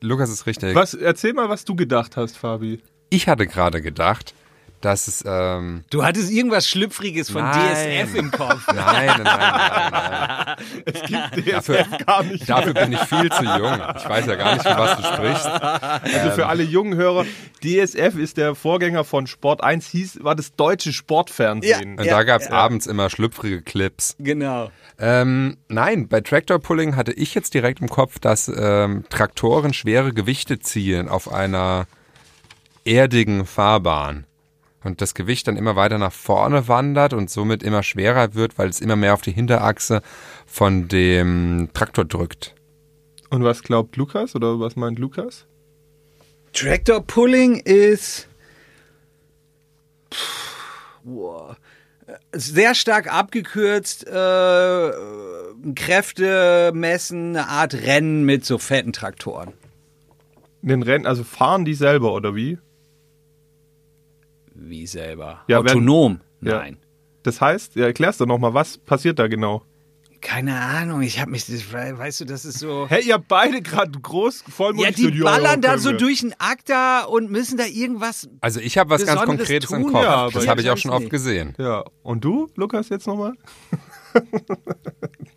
Lukas ist richtig. Was, erzähl mal, was du gedacht hast, Fabi. Ich hatte gerade gedacht, dass es ähm? Du hattest irgendwas Schlüpfriges von Nein. DSF im Kopf. Nein, nein, nein, nein, Es gibt Dafür- DSF gar nicht. Dafür bin ich viel zu jung. Ich weiß ja gar nicht, von was du sprichst. Also für alle jungen Hörer, DSF ist der Vorgänger von Sport 1, hieß, war das deutsche Sportfernsehen. Und Ja, da gab es ja. abends immer schlüpfrige Clips. Genau. Ähm, nein, bei Tractor Pulling hatte ich jetzt direkt im Kopf, dass ähm, Traktoren schwere Gewichte ziehen auf einer erdigen Fahrbahn. Und das Gewicht dann immer weiter nach vorne wandert und somit immer schwerer wird, weil es immer mehr auf die Hinterachse von dem Traktor drückt. Und was glaubt Lukas oder was meint Lukas? Tractor Pulling ist Pff, boah. sehr stark abgekürzt, äh, Kräfte messen, eine Art Rennen mit so fetten Traktoren. Den Rennen, also fahren die selber oder wie? Wie selber. Ja, wenn- Autonom? Ja. Nein. Das heißt, ja, erklär's doch nochmal, was passiert da genau? Keine Ahnung, ich habe mich, weißt du, das ist so. Hey, ihr beide gerade groß, Ja, vollmundig die so, ballern da so durch ein Akta und müssen da irgendwas. Also ich habe was ganz Besonderes Konkretes im tun? Kopf. Ja, das ich habe ich auch schon oft nicht. gesehen. Ja, und du, Lukas, jetzt nochmal?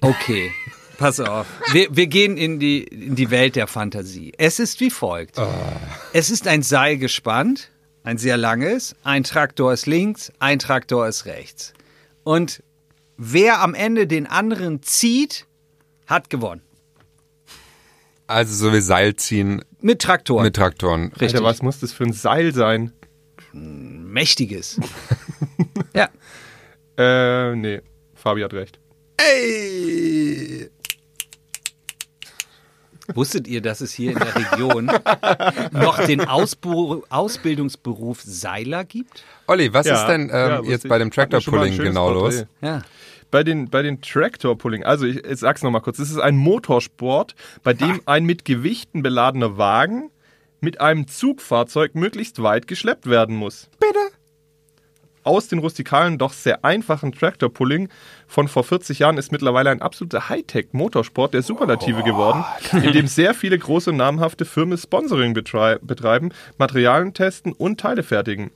Okay, pass auf. Wir, wir gehen in die, in die Welt der Fantasie. Es ist wie folgt. Es ist ein Seil gespannt, ein sehr langes, ein Traktor ist links, ein Traktor ist rechts. Und wer am Ende den anderen zieht, hat gewonnen. Also so wie Seilziehen Mit Traktoren. mit Traktoren. Richtig. Alter, was muss das für ein Seil sein? Mächtiges. ja. Äh, nee, Fabi hat recht. Ey! Wusstet ihr, dass es hier in der Region noch den Ausbu Ausbildungsberuf Seiler gibt? Olli, was Ja, ist denn ähm, ja, jetzt bei dem Hatten wir Tractor schon mal ein Pulling schönes genau los? Ja. Bei den, bei den Tractor Pulling, also ich, ich sag's nochmal kurz, es ist ein Motorsport, bei dem ein mit Gewichten beladener Wagen mit einem Zugfahrzeug möglichst weit geschleppt werden muss. Bitte? Aus den rustikalen, doch sehr einfachen Tractor Pulling von vor 40 Jahren ist mittlerweile ein absoluter Hightech-Motorsport der Superlative geworden, in dem sehr viele große und namhafte Firmen Sponsoring betrei betreiben, Materialien testen und Teile fertigen.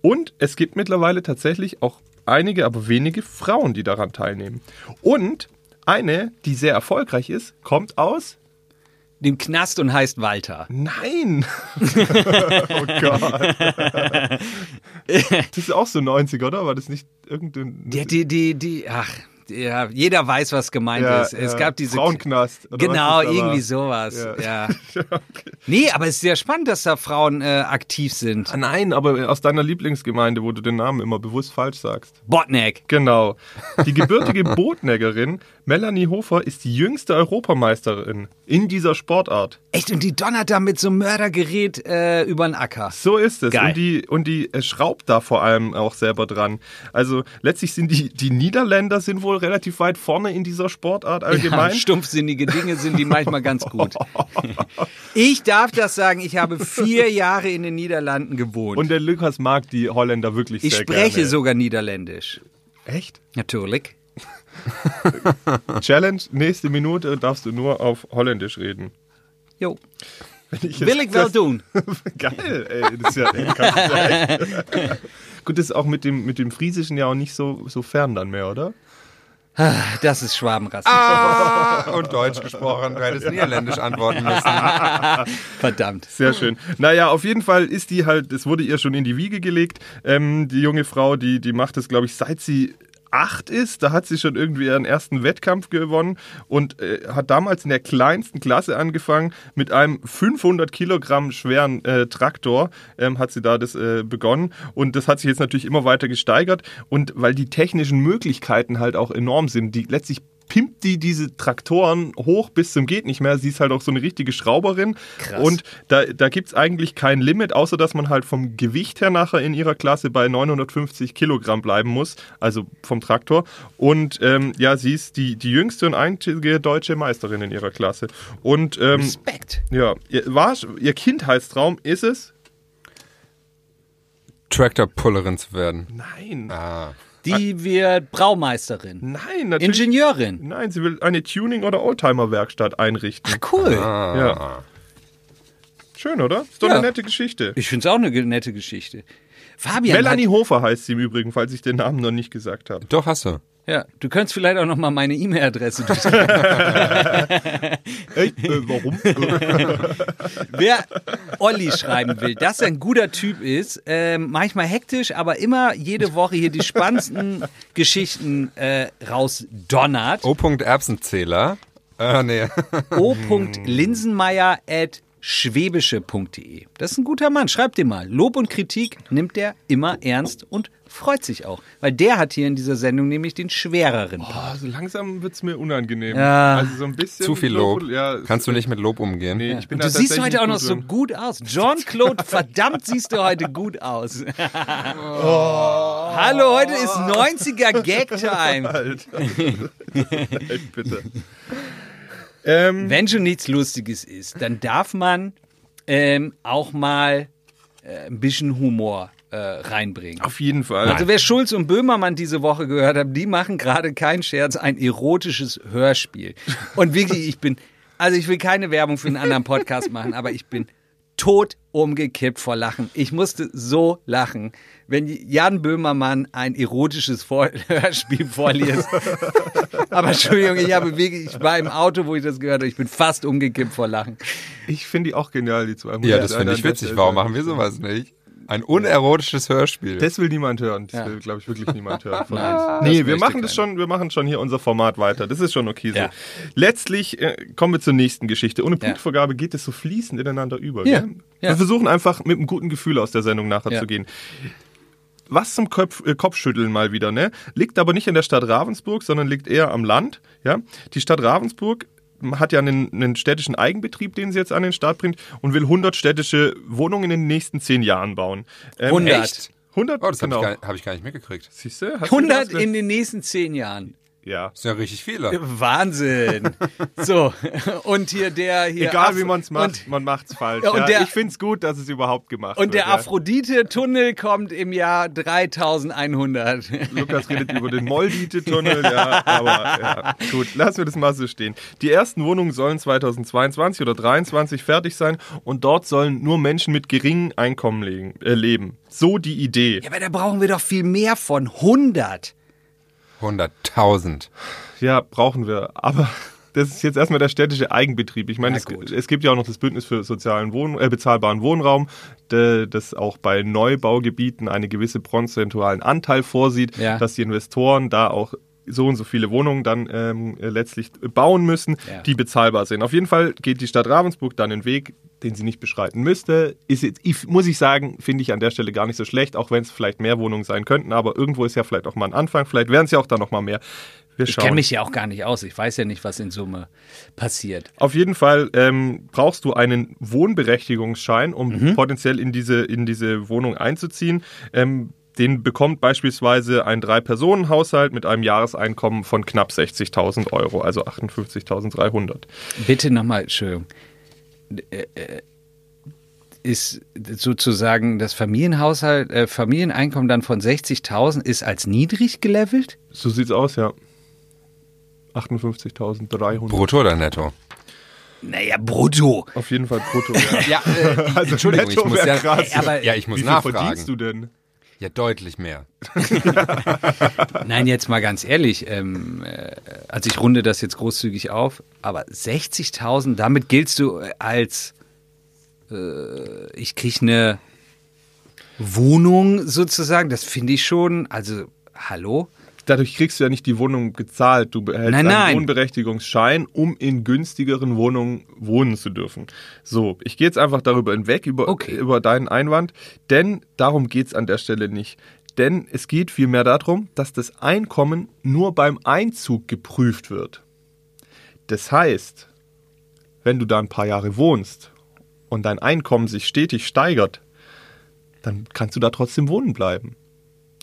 Und es gibt mittlerweile tatsächlich auch einige, aber wenige Frauen, die daran teilnehmen. Und eine, die sehr erfolgreich ist, kommt aus. Dem Knast und heißt Walter. Nein! oh Gott. das ist auch so 90, oder? War das nicht irgendein. Die, die, die, die, ach, ja, jeder weiß, was gemeint Ja, ist. Es ja, gab diese. Frauenknast. Genau, irgendwie sowas. Ja. Ja. Nee, aber es ist sehr spannend, dass da Frauen äh, aktiv sind. Ah, Nein, aber aus deiner Lieblingsgemeinde, wo du den Namen immer bewusst falsch sagst. Botneck. Genau. Die gebürtige Botneggerin Melanie Hofer ist die jüngste Europameisterin in dieser Sportart. Echt, und die donnert da mit so einem Mördergerät äh, über den Acker. So ist es. Geil. Und die, und die äh, schraubt da vor allem auch selber dran. Also letztlich sind die, die Niederländer sind wohl relativ weit vorne in dieser Sportart allgemein. Ja, stumpfsinnige Dinge sind die manchmal ganz gut. Ich darf das sagen, ich habe vier Jahre in den Niederlanden gewohnt. und der Lukas mag die Holländer wirklich ich sehr spreche gerne. sogar Niederländisch. Echt? Natürlich. Challenge, nächste Minute darfst du nur auf Holländisch reden. Jo. Ich Will ich wel das- doen. Geil, ey. Das ist ja, ey, ja. Gut, das ist auch mit dem, mit dem Friesischen ja auch nicht so, so fern dann mehr, oder? Das ist Schwabenrassismus. Ah, und Deutsch gesprochen, du hättest Niederländisch antworten müssen. Verdammt. Sehr schön. Naja, auf jeden Fall ist die halt, es wurde ihr schon in die Wiege gelegt. Ähm, die junge Frau, die, die macht das, glaube ich, seit sie acht ist. Da hat sie schon irgendwie ihren ersten Wettkampf gewonnen und äh, hat damals in der kleinsten Klasse angefangen. Mit einem 500 Kilogramm schweren äh, Traktor ähm, hat sie da das äh, begonnen. Und das hat sich jetzt natürlich immer weiter gesteigert. Und weil die technischen Möglichkeiten halt auch enorm sind, die letztlich pimpt die diese Traktoren hoch bis zum geht nicht mehr. Sie ist halt auch so eine richtige Schrauberin. Krass. Und da, da gibt es eigentlich kein Limit, außer dass man halt vom Gewicht her nachher in ihrer Klasse bei 950 Kilogramm bleiben muss, also vom Traktor. Und ähm, ja, sie ist die, die jüngste und einzige deutsche Meisterin in ihrer Klasse. Und ähm, Respekt. ja, ihr, war, ihr Kindheitstraum ist es? Tractor-Pullerin zu werden. Nein. Ah. Die wird Braumeisterin. Nein, natürlich. Ingenieurin. Nein, sie will eine Tuning- oder Oldtimer-Werkstatt einrichten. Ach, cool. Ah. Ja. Schön, oder? Ist doch Ja. eine nette Geschichte. Ich finde es auch eine nette Geschichte. Fabian Melanie hat, Hofer heißt sie im Übrigen, falls ich den Namen noch nicht gesagt habe. Doch, hast du. Ja, du könntest vielleicht auch noch mal meine E-Mail-Adresse. Echt? Äh, warum? Wer Olli schreiben will, dass er ein guter Typ ist, ähm, manchmal hektisch, aber immer jede Woche hier die spannendsten Geschichten äh, rausdonnert. O. Erbsenzähler. Ah, nee. o.linsenmeier at schwäbische.de. Das ist ein guter Mann, schreibt dir mal. Lob und Kritik nimmt er immer ernst und freut sich auch. Weil der hat hier in dieser Sendung nämlich den schwereren Part. Oh, so langsam wird es mir unangenehm. Ja. Also so ein bisschen. Zu viel Lob. Ja, Kannst du nicht mit Lob umgehen? Nee, ich bin Und du siehst heute auch noch so gut aus. Jean-Claude, verdammt siehst du heute gut aus. Hallo, heute ist 90er Gag-Time. Echt bitte. ähm, Wenn schon nichts Lustiges ist, dann darf man ähm, auch mal äh, ein bisschen Humor äh, reinbringen. auf jeden Fall. Also wer Schulz und Böhmermann diese Woche gehört hat, die machen gerade keinen Scherz, ein erotisches Hörspiel. Und wirklich, ich bin, also ich will keine Werbung für einen anderen Podcast machen, aber ich bin tot umgekippt vor Lachen. Ich musste so lachen, wenn Jan Böhmermann ein erotisches Vor Hörspiel vorliest. aber Entschuldigung, ich habe wirklich, ich war im Auto, wo ich das gehört habe, ich bin fast umgekippt vor Lachen. ich finde die auch genial, die zwei. Ja, das finde ich witzig. Warum machen wir sowas nicht? Ein unerotisches Hörspiel. Das will niemand hören. Das Ja. will, glaube ich, wirklich niemand hören von Nein, uns. das Nee, wir machen das schon, wir machen schon hier unser Format weiter. Das ist schon okay so. Ja. Letztlich äh, kommen wir zur nächsten Geschichte. Ohne Ja. Punktvergabe geht es so fließend ineinander über. Ja. Wir versuchen einfach mit einem guten Gefühl aus der Sendung nachher Ja. zu gehen. Was zum Kopf, äh, Kopfschütteln mal wieder, ne? Liegt aber nicht in der Stadt Ravensburg, sondern liegt eher am Land. Ja? Die Stadt Ravensburg hat ja einen, einen städtischen Eigenbetrieb, den sie jetzt an den Start bringt und will 100 städtische Wohnungen in den nächsten 10 Jahren bauen. Ähm, 100. Echt? 100, Oh, das genau. habe ich, gar- hab ich gar nicht mitgekriegt. Siehst du? Hast du 100 das? in den nächsten zehn Jahren. Ja. Das sind ja richtig viele. Wahnsinn. So, und hier der hier. Egal Af- wie man es macht, Und, man macht es falsch. Und ja. der- ich finde es gut, dass es überhaupt gemacht und wird. der ja. Aphrodite-Tunnel kommt im Jahr 3100. Lukas redet über den Moldite-Tunnel, ja, aber ja, gut, lassen wir das mal so stehen. Die ersten Wohnungen sollen 2022 oder 2023 fertig sein und dort sollen nur Menschen mit geringem Einkommen äh, leben. So die Idee. Ja, aber da brauchen wir doch viel mehr von 100. 100.000. Ja, brauchen wir. Aber das ist jetzt erstmal der städtische Eigenbetrieb. Ich meine, es, es gibt ja auch noch das Bündnis für sozialen Wohn äh, bezahlbaren Wohnraum, de, das auch bei Neubaugebieten einen gewisse prozentualen Anteil vorsieht, Ja. dass die Investoren da auch so und so viele Wohnungen dann ähm, äh, letztlich bauen müssen, Ja. die bezahlbar sind. Auf jeden Fall geht die Stadt Ravensburg dann den Weg, den sie nicht beschreiten müsste. Ist jetzt, muss ich sagen, finde ich an der Stelle gar nicht so schlecht, auch wenn es vielleicht mehr Wohnungen sein könnten, aber irgendwo ist ja vielleicht auch mal ein Anfang, vielleicht werden es ja auch dann noch mal mehr. Wir Ich kenne mich ja auch gar nicht aus. Ich weiß ja nicht, was in Summe passiert. Auf jeden Fall ähm, brauchst du einen Wohnberechtigungsschein, um Mhm. potenziell in diese, in diese Wohnung einzuziehen. Ähm, den bekommt beispielsweise ein Drei-Personen-Haushalt mit einem Jahreseinkommen von knapp 60.000 Euro, also 58.300. Bitte nochmal, Entschuldigung. Äh, äh, Ist sozusagen das Familienhaushalt, äh, Familieneinkommen dann von 60.000 ist als niedrig gelevelt? So sieht's aus, ja. 58.300. Brutto oder netto? Naja, brutto. Auf jeden Fall brutto. Ja. Ja, äh, Also Entschuldigung, ich muss ja, krass. Aber- ja, ich muss Wie viel verdienst nachfragen. du denn? Ja, deutlich mehr. Nein, jetzt mal ganz ehrlich. Ähm, äh, also ich runde das jetzt großzügig auf, aber 60.000, damit giltst du äh, als äh, ich krieg eine Wohnung sozusagen. Das finde ich schon. Also hallo. Dadurch kriegst du ja nicht die Wohnung gezahlt. Du behältst Nein, einen nein. Wohnberechtigungsschein, um in günstigeren Wohnungen wohnen zu dürfen. So, ich gehe jetzt einfach darüber hinweg, über, Okay. über deinen Einwand, denn darum geht's an der Stelle nicht. Denn es geht vielmehr darum, dass das Einkommen nur beim Einzug geprüft wird. Das heißt, wenn du da ein paar Jahre wohnst und dein Einkommen sich stetig steigert, dann kannst du da trotzdem wohnen bleiben.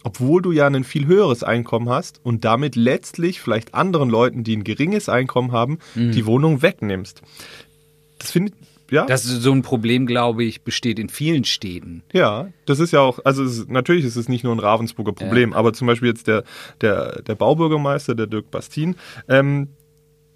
Obwohl du ja ein viel höheres Einkommen hast und damit letztlich vielleicht anderen Leuten, die ein geringes Einkommen haben, die Wohnung wegnimmst. Das finde ja. Das ist so ein Problem, glaube ich, besteht in vielen Städten. Ja, das ist ja auch, also es ist, natürlich ist es nicht nur ein Ravensburger Problem, aber zum Beispiel jetzt der, der, der Baubürgermeister, der Dirk Bastin, ähm,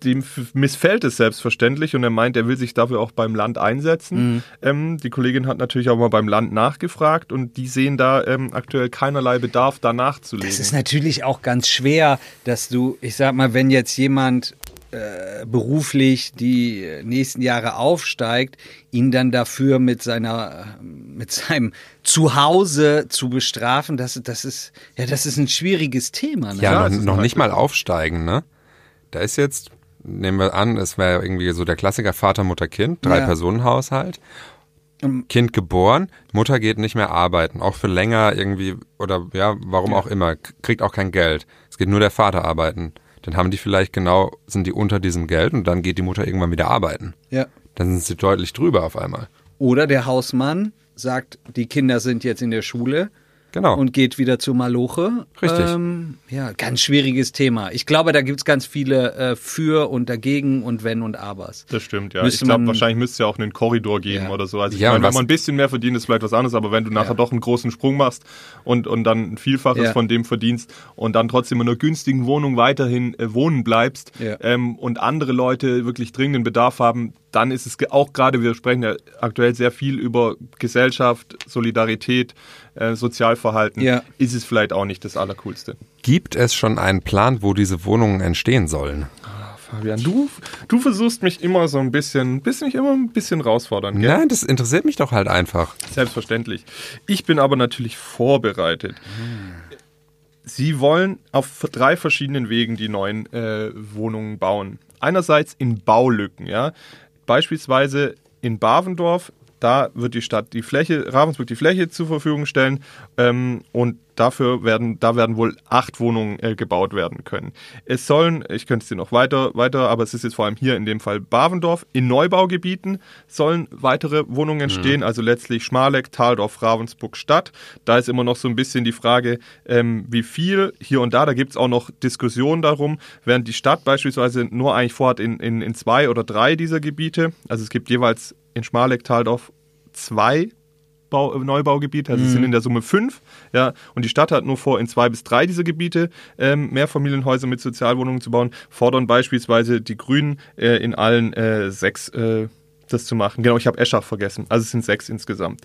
dem missfällt es selbstverständlich und er meint, er will sich dafür auch beim Land einsetzen. Ähm, die Kollegin hat natürlich auch mal beim Land nachgefragt und die sehen da ähm, aktuell keinerlei Bedarf, da nachzulegen. Es ist natürlich auch ganz schwer, dass du, ich sag mal, wenn jetzt jemand äh, beruflich die nächsten Jahre aufsteigt, ihn dann dafür mit seiner, mit seinem Zuhause zu bestrafen, das, das ist, ja, das ist ein schwieriges Thema. Ne? Ja, es noch, noch ein nicht mal aufsteigen, ne? Da ist jetzt, nehmen wir an, es wäre irgendwie so der Klassiker Vater, Mutter, Kind, drei Ja. Personen Haushalt. Ähm. Kind geboren, Mutter geht nicht mehr arbeiten, auch für länger irgendwie oder ja, warum auch immer, kriegt auch kein Geld. Es geht nur der Vater arbeiten. Dann haben die vielleicht genau, sind die unter diesem Geld und dann geht die Mutter irgendwann wieder arbeiten. Ja. Dann sind sie deutlich drüber auf einmal. Oder der Hausmann sagt, die Kinder sind jetzt in der Schule Genau. und geht wieder zu Maloche. Richtig. Ähm, ja, ganz schwieriges Thema. Ich glaube, da gibt es ganz viele äh, für und dagegen und wenn und abers. Das stimmt, ja. Müsste ich glaube, wahrscheinlich müsste es ja auch einen Korridor geben Ja. oder so. Also ich Ja, meine, wenn man ein bisschen mehr verdient, ist vielleicht was anderes, aber wenn du nachher Ja. doch einen großen Sprung machst und, und dann ein Vielfaches Ja. von dem verdienst und dann trotzdem in einer günstigen Wohnung weiterhin äh, wohnen bleibst Ja. ähm, und andere Leute wirklich dringenden Bedarf haben, dann ist es auch gerade, wir sprechen ja aktuell sehr viel über Gesellschaft, Solidarität, äh, Sozialverhalten, Ja. ist es vielleicht auch nicht das Allercoolste. Gibt es schon einen Plan, wo diese Wohnungen entstehen sollen? Fabian, du, du versuchst mich immer so ein bisschen, bist mich immer ein bisschen herausfordern, gell? Nein, das interessiert mich doch halt einfach. Selbstverständlich. Ich bin aber natürlich vorbereitet. Sie wollen auf drei verschiedenen Wegen die neuen äh, Wohnungen bauen. Einerseits in Baulücken, ja. Beispielsweise in Bavendorf, da wird die Stadt die Fläche, Ravensburg die Fläche zur Verfügung stellen ähm, und dafür werden, da werden wohl acht Wohnungen äh, gebaut werden können. Es sollen, ich könnte es dir noch weiter, weiter, aber es ist jetzt vor allem hier in dem Fall Bavendorf, in Neubaugebieten sollen weitere Wohnungen entstehen, also letztlich Schmaleck, Taldorf, Ravensburg, Stadt. Da ist immer noch so ein bisschen die Frage, ähm, wie viel hier und da, da gibt es auch noch Diskussionen darum, während die Stadt beispielsweise nur eigentlich vorhat in, in, in zwei oder drei dieser Gebiete, also es gibt jeweils in Schmaleck, Taldorf zwei Bau, Neubaugebiete, also es sind in der Summe fünf. Ja, und die Stadt hat nur vor, in zwei bis drei dieser Gebiete ähm, Mehrfamilienhäuser mit Sozialwohnungen zu bauen, fordern beispielsweise die Grünen äh, in allen äh, sechs äh, das zu machen. Genau, ich habe Eschach vergessen. Also es sind sechs insgesamt.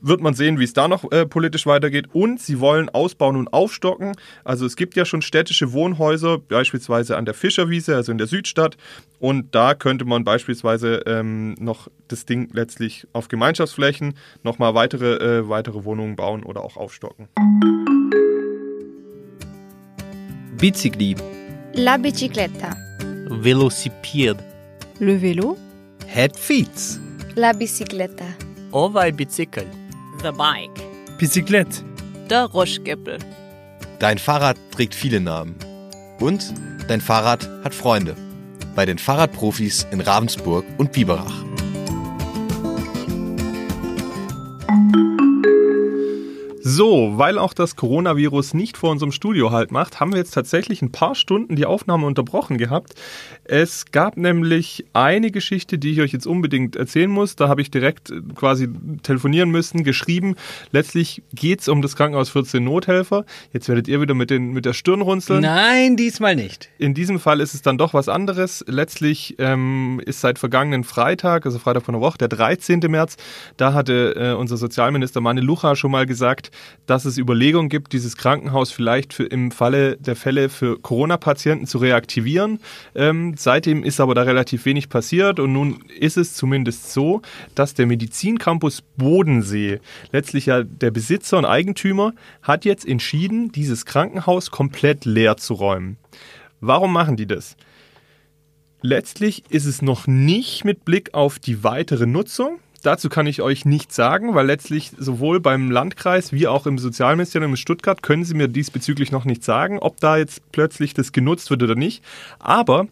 Wird man sehen, wie es da noch äh, politisch weitergeht. Und sie wollen ausbauen und aufstocken. Also es gibt ja schon städtische Wohnhäuser, beispielsweise an der Fischerwiese, also in der Südstadt. Und da könnte man beispielsweise ähm, noch das Ding letztlich auf Gemeinschaftsflächen nochmal weitere, äh, weitere Wohnungen bauen oder auch aufstocken. Bicicli, La bicicletta. velocipede, Le vélo, Het fiets. La bicicletta. Ovaj bicicl, The bike. Bicyclette, Der Roschgeppel. Dein Fahrrad trägt viele Namen. Und dein Fahrrad hat Freunde. Bei den Fahrradprofis in Ravensburg und Biberach. So, weil auch das Coronavirus nicht vor unserem Studio halt macht, haben wir jetzt tatsächlich ein paar Stunden die Aufnahme unterbrochen gehabt. Es gab nämlich eine Geschichte, die ich euch jetzt unbedingt erzählen muss. Da habe ich direkt äh, quasi telefonieren müssen, geschrieben. Letztlich geht es um das Krankenhaus 14 Nothelfer. Jetzt werdet ihr wieder mit, den, mit der Stirn runzeln. Nein, diesmal nicht. In diesem Fall ist es dann doch was anderes. Letztlich ähm, ist seit vergangenen Freitag, also Freitag von der Woche, der 13. März, da hatte äh, unser Sozialminister Mane Lucha schon mal gesagt, dass es Überlegungen gibt, dieses Krankenhaus vielleicht für, im Falle der Fälle für Corona-Patienten zu reaktivieren. Ähm, seitdem ist aber da relativ wenig passiert und nun ist es zumindest so, dass der Medizincampus Bodensee, letztlich ja der Besitzer und Eigentümer, hat jetzt entschieden, dieses Krankenhaus komplett leer zu räumen. Warum machen die das? Letztlich ist es noch nicht mit Blick auf die weitere Nutzung. Dazu kann ich euch nichts sagen, weil letztlich sowohl beim Landkreis wie auch im Sozialministerium in Stuttgart können sie mir diesbezüglich noch nicht sagen, ob da jetzt plötzlich das genutzt wird oder nicht. Aber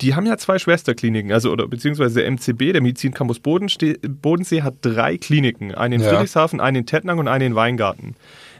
die haben ja zwei Schwesterkliniken, also oder beziehungsweise der MCB, der Medizincampus Bodensee, Bodensee hat drei Kliniken, eine in Ja. Friedrichshafen, eine in Tettnang und eine in Weingarten.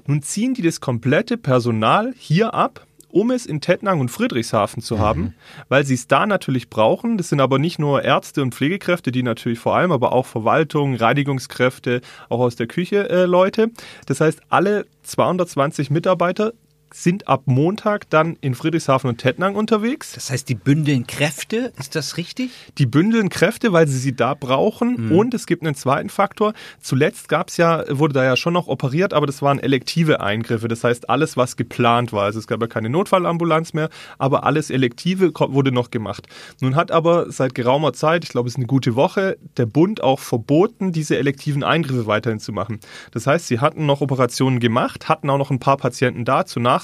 Nun ziehen die das komplette Personal hier ab, um es in Tettnang und Friedrichshafen zu haben, weil sie es da natürlich brauchen. Das sind aber nicht nur Ärzte und Pflegekräfte, die natürlich vor allem, aber auch Verwaltung, Reinigungskräfte, auch aus der Küche äh, Leute. Das heißt, alle 220 Mitarbeiter sind ab Montag dann in Friedrichshafen und Tettnang unterwegs. Das heißt, die bündeln Kräfte, ist das richtig? Die bündeln Kräfte, weil sie sie da brauchen. Und es gibt einen zweiten Faktor. Zuletzt gab's ja, wurde da ja schon noch operiert, aber das waren elektive Eingriffe. Das heißt, alles, was geplant war. Also es gab ja keine Notfallambulanz mehr, aber alles Elektive wurde noch gemacht. Nun hat aber seit geraumer Zeit, ich glaube, es ist eine gute Woche, der Bund auch verboten, diese elektiven Eingriffe weiterhin zu machen. Das heißt, sie hatten noch Operationen gemacht, hatten auch noch ein paar Patienten da zur Nachsorge.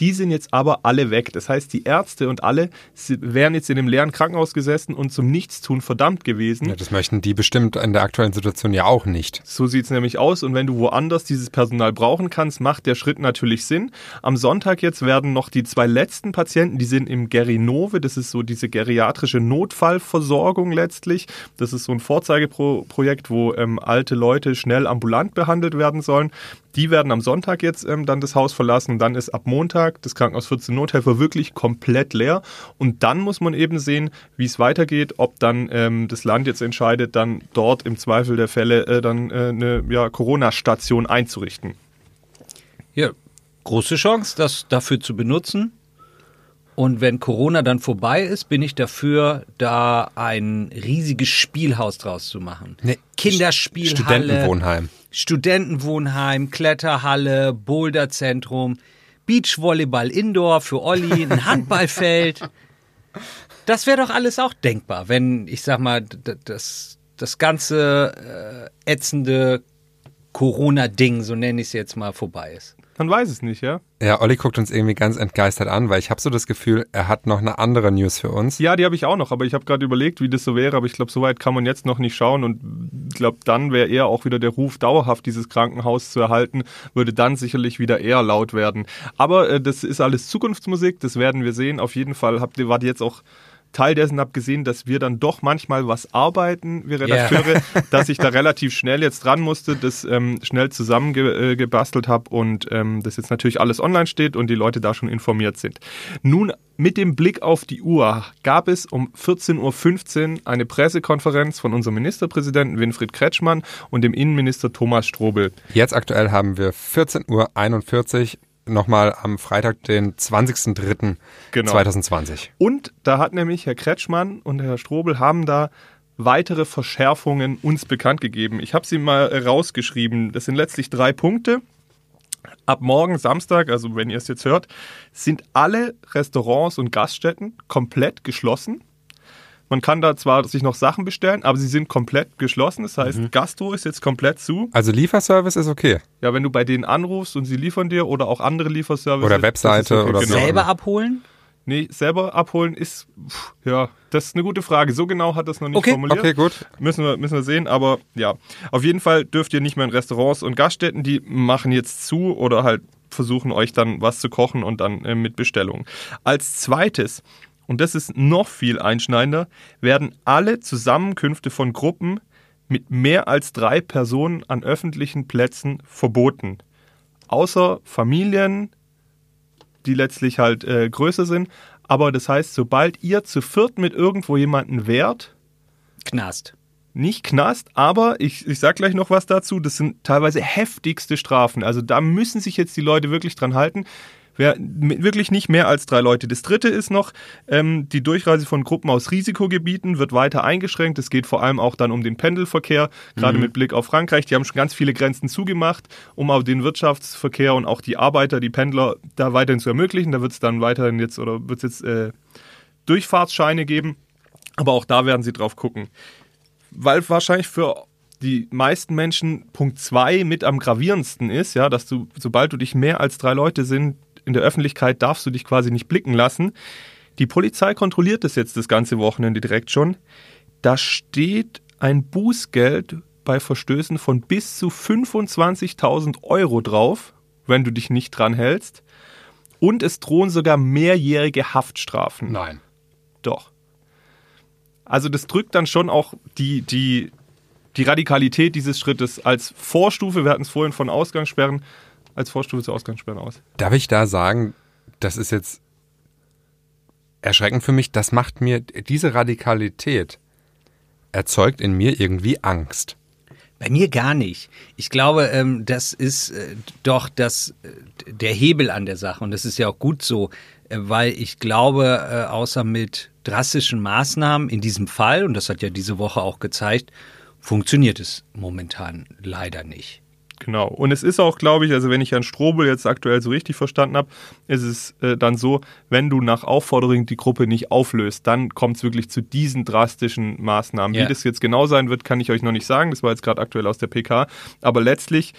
Die sind jetzt aber alle weg. Das heißt, die Ärzte und alle wären jetzt in dem leeren Krankenhaus gesessen und zum Nichtstun verdammt gewesen. Ja, das möchten die bestimmt in der aktuellen Situation ja auch nicht. So sieht's nämlich aus. Und wenn du woanders dieses Personal brauchen kannst, macht der Schritt natürlich Sinn. Am Sonntag jetzt werden noch die zwei letzten Patienten, die sind im Gerinove, das ist so diese geriatrische Notfallversorgung letztlich. Das ist so ein Vorzeigeprojekt, wo ähm, alte Leute schnell ambulant behandelt werden sollen. Die werden am Sonntag jetzt ähm, dann das Haus verlassen. Dann ist ab Montag das Krankenhaus 14 Nothelfer wirklich komplett leer. Und dann muss man eben sehen, wie es weitergeht, ob dann ähm, das Land jetzt entscheidet, dann dort im Zweifel der Fälle äh, dann äh, eine ja, Corona-Station einzurichten. Ja, große Chance, das dafür zu benutzen. Und wenn Corona dann vorbei ist, bin ich dafür, da ein riesiges Spielhaus draus zu machen. Nee, Kinderspielhalle. Studentenwohnheim. Studentenwohnheim, Kletterhalle, Boulderzentrum, Beachvolleyball Indoor für Olli, ein Handballfeld. Das wäre doch alles auch denkbar, wenn, ich sag mal, das, das ganze äh, ätzende Corona-Ding, so nenne ich es jetzt mal, vorbei ist. Man weiß es nicht, ja? Ja, Olli guckt uns irgendwie ganz entgeistert an, weil ich habe so das Gefühl, er hat noch eine andere News für uns. Ja, die habe ich auch noch, aber ich habe gerade überlegt, wie das so wäre, aber ich glaube, so weit kann man jetzt noch nicht schauen und ich glaube, dann wäre eher auch wieder der Ruf, dauerhaft dieses Krankenhaus zu erhalten, würde dann sicherlich wieder eher laut werden. Aber äh, das ist alles Zukunftsmusik, das werden wir sehen. Auf jeden Fall habt ihr, wart ihr jetzt auch Teil dessen hab gesehen, dass wir dann doch manchmal was arbeiten, wir Redakteure, dass ich da relativ schnell jetzt dran musste, das ähm, schnell zusammengebastelt äh, habe und ähm, das jetzt natürlich alles online steht und die Leute da schon informiert sind. Nun, mit dem Blick auf die Uhr gab es um 14.15 Uhr eine Pressekonferenz von unserem Ministerpräsidenten Winfried Kretschmann und dem Innenminister Thomas Strobel. Jetzt aktuell haben wir 14.41 Uhr, nochmal am Freitag, den 20.03.2020. Genau. Und da hat nämlich Herr Kretschmann und Herr Strobel haben da weitere Verschärfungen uns bekannt gegeben. Ich habe sie mal rausgeschrieben. Das sind letztlich drei Punkte. Ab morgen Samstag, also wenn ihr es jetzt hört, sind alle Restaurants und Gaststätten komplett geschlossen. Man kann da zwar sich noch Sachen bestellen, aber sie sind komplett geschlossen. Das heißt, Gastro ist jetzt komplett zu. Also Lieferservice ist okay. Ja, wenn du bei denen anrufst und sie liefern dir oder auch andere Lieferservices. Oder Webseite ist oder genau. so. Selber abholen? Nee, selber abholen ist, pff, ja, das ist eine gute Frage. So genau hat das noch nicht Okay, formuliert. Okay, gut. Müssen wir, müssen wir sehen, aber ja. Auf jeden Fall dürft ihr nicht mehr in Restaurants und Gaststätten, die machen jetzt zu oder halt versuchen euch dann was zu kochen und dann äh, mit Bestellung. Als zweites, und das ist noch viel einschneidender, werden alle Zusammenkünfte von Gruppen mit mehr als drei Personen an öffentlichen Plätzen verboten. Außer Familien, die letztlich halt äh, größer sind. Aber das heißt, sobald ihr zu viert mit irgendwo jemanden wärt, Knast. nicht Knast, aber ich, ich sag gleich noch was dazu, das sind teilweise heftigste Strafen. Also da müssen sich jetzt die Leute wirklich dran halten. Wer, wirklich nicht mehr als drei Leute. Das dritte ist noch, ähm, die Durchreise von Gruppen aus Risikogebieten wird weiter eingeschränkt. Es geht vor allem auch dann um den Pendelverkehr, gerade mit Blick auf Frankreich. Die haben schon ganz viele Grenzen zugemacht, um auch den Wirtschaftsverkehr und auch die Arbeiter, die Pendler da weiterhin zu ermöglichen. Da wird es dann weiterhin jetzt oder wird es jetzt äh, Durchfahrtsscheine geben. Aber auch da werden sie drauf gucken. Weil wahrscheinlich für die meisten Menschen Punkt 2 mit am gravierendsten ist, ja, dass du, sobald du dich mehr als drei Leute sind, in der Öffentlichkeit darfst du dich quasi nicht blicken lassen. Die Polizei kontrolliert das jetzt das ganze Wochenende direkt schon. Da steht ein Bußgeld bei Verstößen von bis zu 25.000 Euro drauf, wenn du dich nicht dran hältst. Und es drohen sogar mehrjährige Haftstrafen. Nein. Doch. Also das drückt dann schon auch die, die, die Radikalität dieses Schrittes als Vorstufe, wir hatten es vorhin von Ausgangssperren, als Vorstufe zu Ausgangssperren aus. Darf ich da sagen, das ist jetzt erschreckend für mich, das macht mir, diese Radikalität erzeugt in mir irgendwie Angst. Bei mir gar nicht. Ich glaube, ähm, das ist äh, doch das, äh, der Hebel an der Sache. Und das ist ja auch gut so, äh, weil ich glaube, außer mit drastischen Maßnahmen in diesem Fall, und das hat ja diese Woche auch gezeigt, funktioniert es momentan leider nicht. Genau. Und es ist auch, glaube ich, also wenn ich Herrn Strobel jetzt aktuell so richtig verstanden habe, ist es äh, dann so, wenn du nach Aufforderung die Gruppe nicht auflöst, dann kommt es wirklich zu diesen drastischen Maßnahmen. Ja. Wie das jetzt genau sein wird, kann ich euch noch nicht sagen. Das war jetzt gerade aktuell aus der PK. Aber letztlich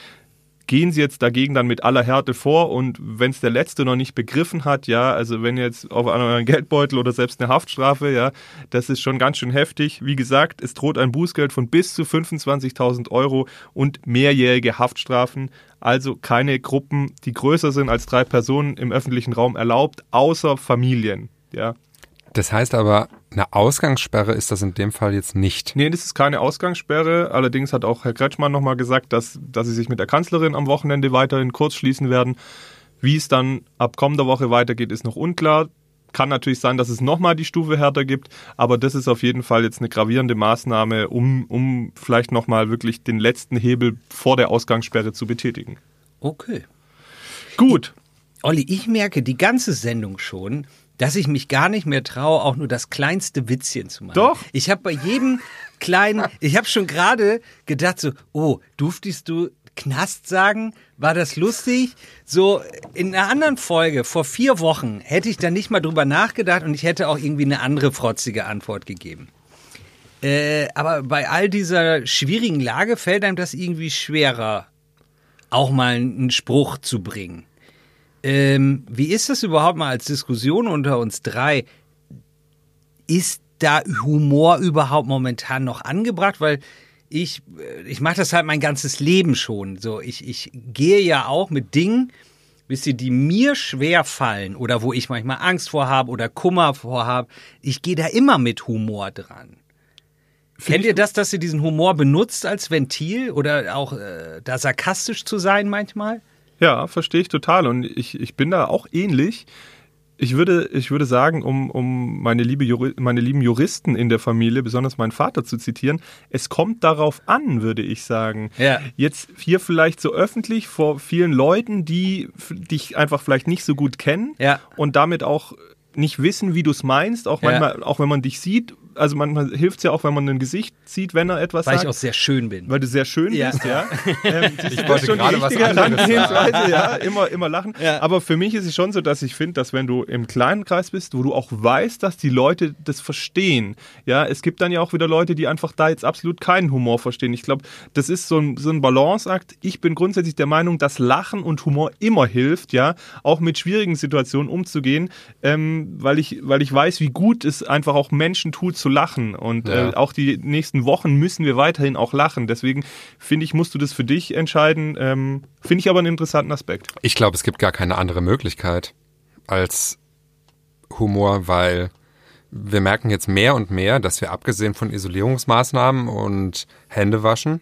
gehen sie jetzt dagegen dann mit aller Härte vor und wenn es der Letzte noch nicht begriffen hat, ja, also wenn jetzt auf euren Geldbeutel oder selbst eine Haftstrafe, ja, das ist schon ganz schön heftig. Wie gesagt, es droht ein Bußgeld von bis zu 25.000 Euro und mehrjährige Haftstrafen. Also keine Gruppen, die größer sind als drei Personen im öffentlichen Raum erlaubt, außer Familien, ja. Das heißt aber, eine Ausgangssperre ist das in dem Fall jetzt nicht. Nee, das ist keine Ausgangssperre. Allerdings hat auch Herr Kretschmann nochmal gesagt, dass, dass sie sich mit der Kanzlerin am Wochenende weiterhin kurz schließen werden. Wie es dann ab kommender Woche weitergeht, ist noch unklar. Kann natürlich sein, dass es nochmal die Stufe härter gibt, aber das ist auf jeden Fall jetzt eine gravierende Maßnahme, um, um vielleicht nochmal wirklich den letzten Hebel vor der Ausgangssperre zu betätigen. Okay. Gut. Olli, ich merke die ganze Sendung schon, dass ich mich gar nicht mehr traue, auch nur das kleinste Witzchen zu machen. Doch. Ich habe bei jedem kleinen, ich habe schon gerade gedacht so, oh, durftest du Knast sagen? War das lustig? So in einer anderen Folge vor vier Wochen hätte ich da nicht mal drüber nachgedacht und ich hätte auch irgendwie eine andere frotzige Antwort gegeben. Äh, aber bei all dieser schwierigen Lage fällt einem das irgendwie schwerer, auch mal einen Spruch zu bringen. Ähm, wie ist das überhaupt mal als Diskussion unter uns drei? Ist da Humor überhaupt momentan noch angebracht? Weil ich, äh, ich mache das halt mein ganzes Leben schon. So, ich, ich gehe ja auch mit Dingen, wisst ihr, die mir schwer fallen oder wo ich manchmal Angst vor habe oder Kummer vor habe. Ich gehe da immer mit Humor dran. Kennt ihr das, dass ihr diesen Humor benutzt als Ventil oder auch äh, da sarkastisch zu sein manchmal? Ja, verstehe ich total. Und ich, ich bin da auch ähnlich. Ich würde, ich würde sagen, um, um meine, liebe Juri, meine lieben Juristen in der Familie, besonders meinen Vater zu zitieren, es kommt darauf an, würde ich sagen. Ja. Jetzt hier vielleicht so öffentlich vor vielen Leuten, die dich einfach vielleicht nicht so gut kennen Ja. und damit auch nicht wissen, wie du es meinst, auch Ja. manchmal, auch wenn man dich sieht. Also manchmal hilft es ja auch, wenn man ein Gesicht sieht, wenn er etwas Weil sagt. ich auch sehr schön bin. Weil du sehr schön Ja. bist, ja. Ähm, ich wollte gerade was anderes Herangehensweise, ja. Immer, immer lachen. Ja. Aber für mich ist es schon so, dass ich finde, dass wenn du im kleinen Kreis bist, wo du auch weißt, dass die Leute das verstehen, ja, es gibt dann ja auch wieder Leute, die einfach da jetzt absolut keinen Humor verstehen. Ich glaube, das ist so ein, so ein Balanceakt. Ich bin grundsätzlich der Meinung, dass Lachen und Humor immer hilft, ja, auch mit schwierigen Situationen umzugehen, ähm, weil ich, weil ich weiß, wie gut es einfach auch Menschen tut zu lachen und Ja. äh, auch die nächsten Wochen müssen wir weiterhin auch lachen. Deswegen finde ich, musst du das für dich entscheiden. Ähm, finde ich aber einen interessanten Aspekt. Ich glaube, es gibt gar keine andere Möglichkeit als Humor, weil wir merken jetzt mehr und mehr, dass wir abgesehen von Isolierungsmaßnahmen und Händewaschen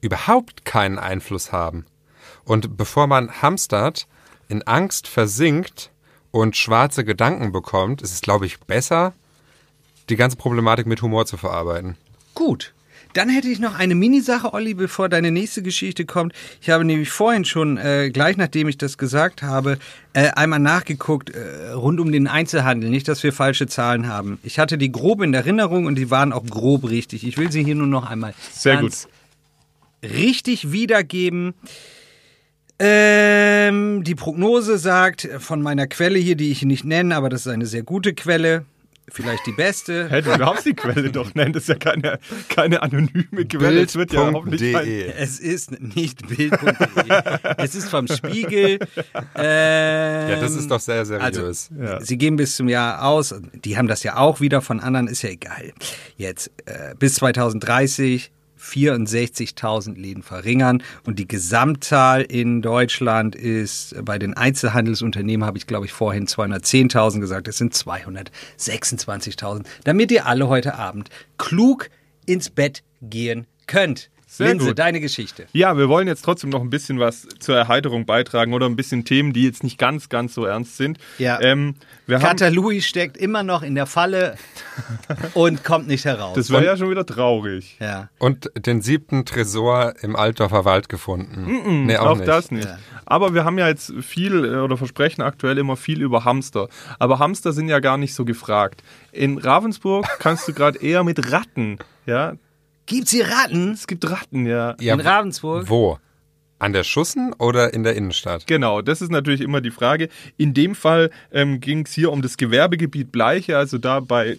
überhaupt keinen Einfluss haben. Und bevor man hamstert, in Angst versinkt und schwarze Gedanken bekommt, ist es, glaube ich, besser, die ganze Problematik mit Humor zu verarbeiten. Gut. Dann hätte ich noch eine Minisache, Olli, bevor deine nächste Geschichte kommt. Ich habe nämlich vorhin schon, äh, gleich nachdem ich das gesagt habe, äh, einmal nachgeguckt äh, rund um den Einzelhandel. Nicht, dass wir falsche Zahlen haben. Ich hatte die grob in Erinnerung und die waren auch grob richtig. Ich will sie hier nur noch einmal Sehr ganz richtig wiedergeben. Ähm, die Prognose sagt von meiner Quelle hier, die ich nicht nenne, aber das ist eine sehr gute Quelle, vielleicht die beste. Hä, du darfst die Quelle doch nennen, das ist ja keine, keine anonyme Quelle. Es wird ja hoffentlich kein- Bild.de. Es ist nicht Bild.de. es ist vom Spiegel. Ähm, Ja, das ist doch sehr seriös. Ja. Sie gehen bis zum Jahr aus. Die haben das ja auch wieder von anderen, ist ja egal. Jetzt äh, bis 2030 64.000 Läden verringern und die Gesamtzahl in Deutschland ist äh, bei den Einzelhandelsunternehmen habe ich glaube ich vorhin 210.000 gesagt, es sind 226.000, damit ihr alle heute Abend klug ins Bett gehen könnt. Sehr Linse, gut. deine Geschichte. Ja, wir wollen jetzt trotzdem noch ein bisschen was zur Erheiterung beitragen oder ein bisschen Themen, die jetzt nicht ganz, ganz so ernst sind. Ja. Ähm, wir haben, Kater Louis steckt immer noch in der Falle und kommt nicht heraus. das wäre ja schon wieder traurig. ja. Und den siebten Tresor im Altdorfer Wald gefunden. nee, auch, Auch nicht. das nicht. Ja. Aber wir haben ja jetzt viel äh, oder versprechen aktuell immer viel über Hamster. Aber Hamster sind ja gar nicht so gefragt. In Ravensburg kannst du gerade eher mit Ratten, ja. Gibt's hier Ratten? Es gibt Ratten, ja. Ja, in Ravensburg? Wo? An der Schussen oder in der Innenstadt? Genau, das ist natürlich immer die Frage. In dem Fall ähm, ging es hier um das Gewerbegebiet Bleiche, also da bei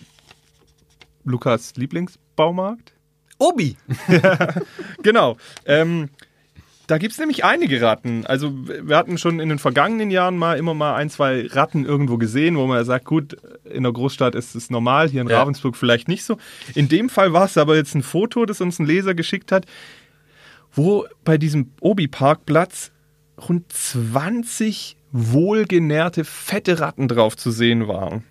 Lukas Lieblingsbaumarkt. Obi. Genau. Ähm, da gibt es nämlich einige Ratten. Also wir hatten schon in den vergangenen Jahren mal immer mal ein, zwei Ratten irgendwo gesehen, wo man sagt, gut, in der Großstadt ist es normal, hier in Ja. Ravensburg vielleicht nicht so. In dem Fall war es aber jetzt ein Foto, das uns ein Leser geschickt hat, wo bei diesem Obi-Parkplatz rund 20 wohlgenährte, fette Ratten drauf zu sehen waren.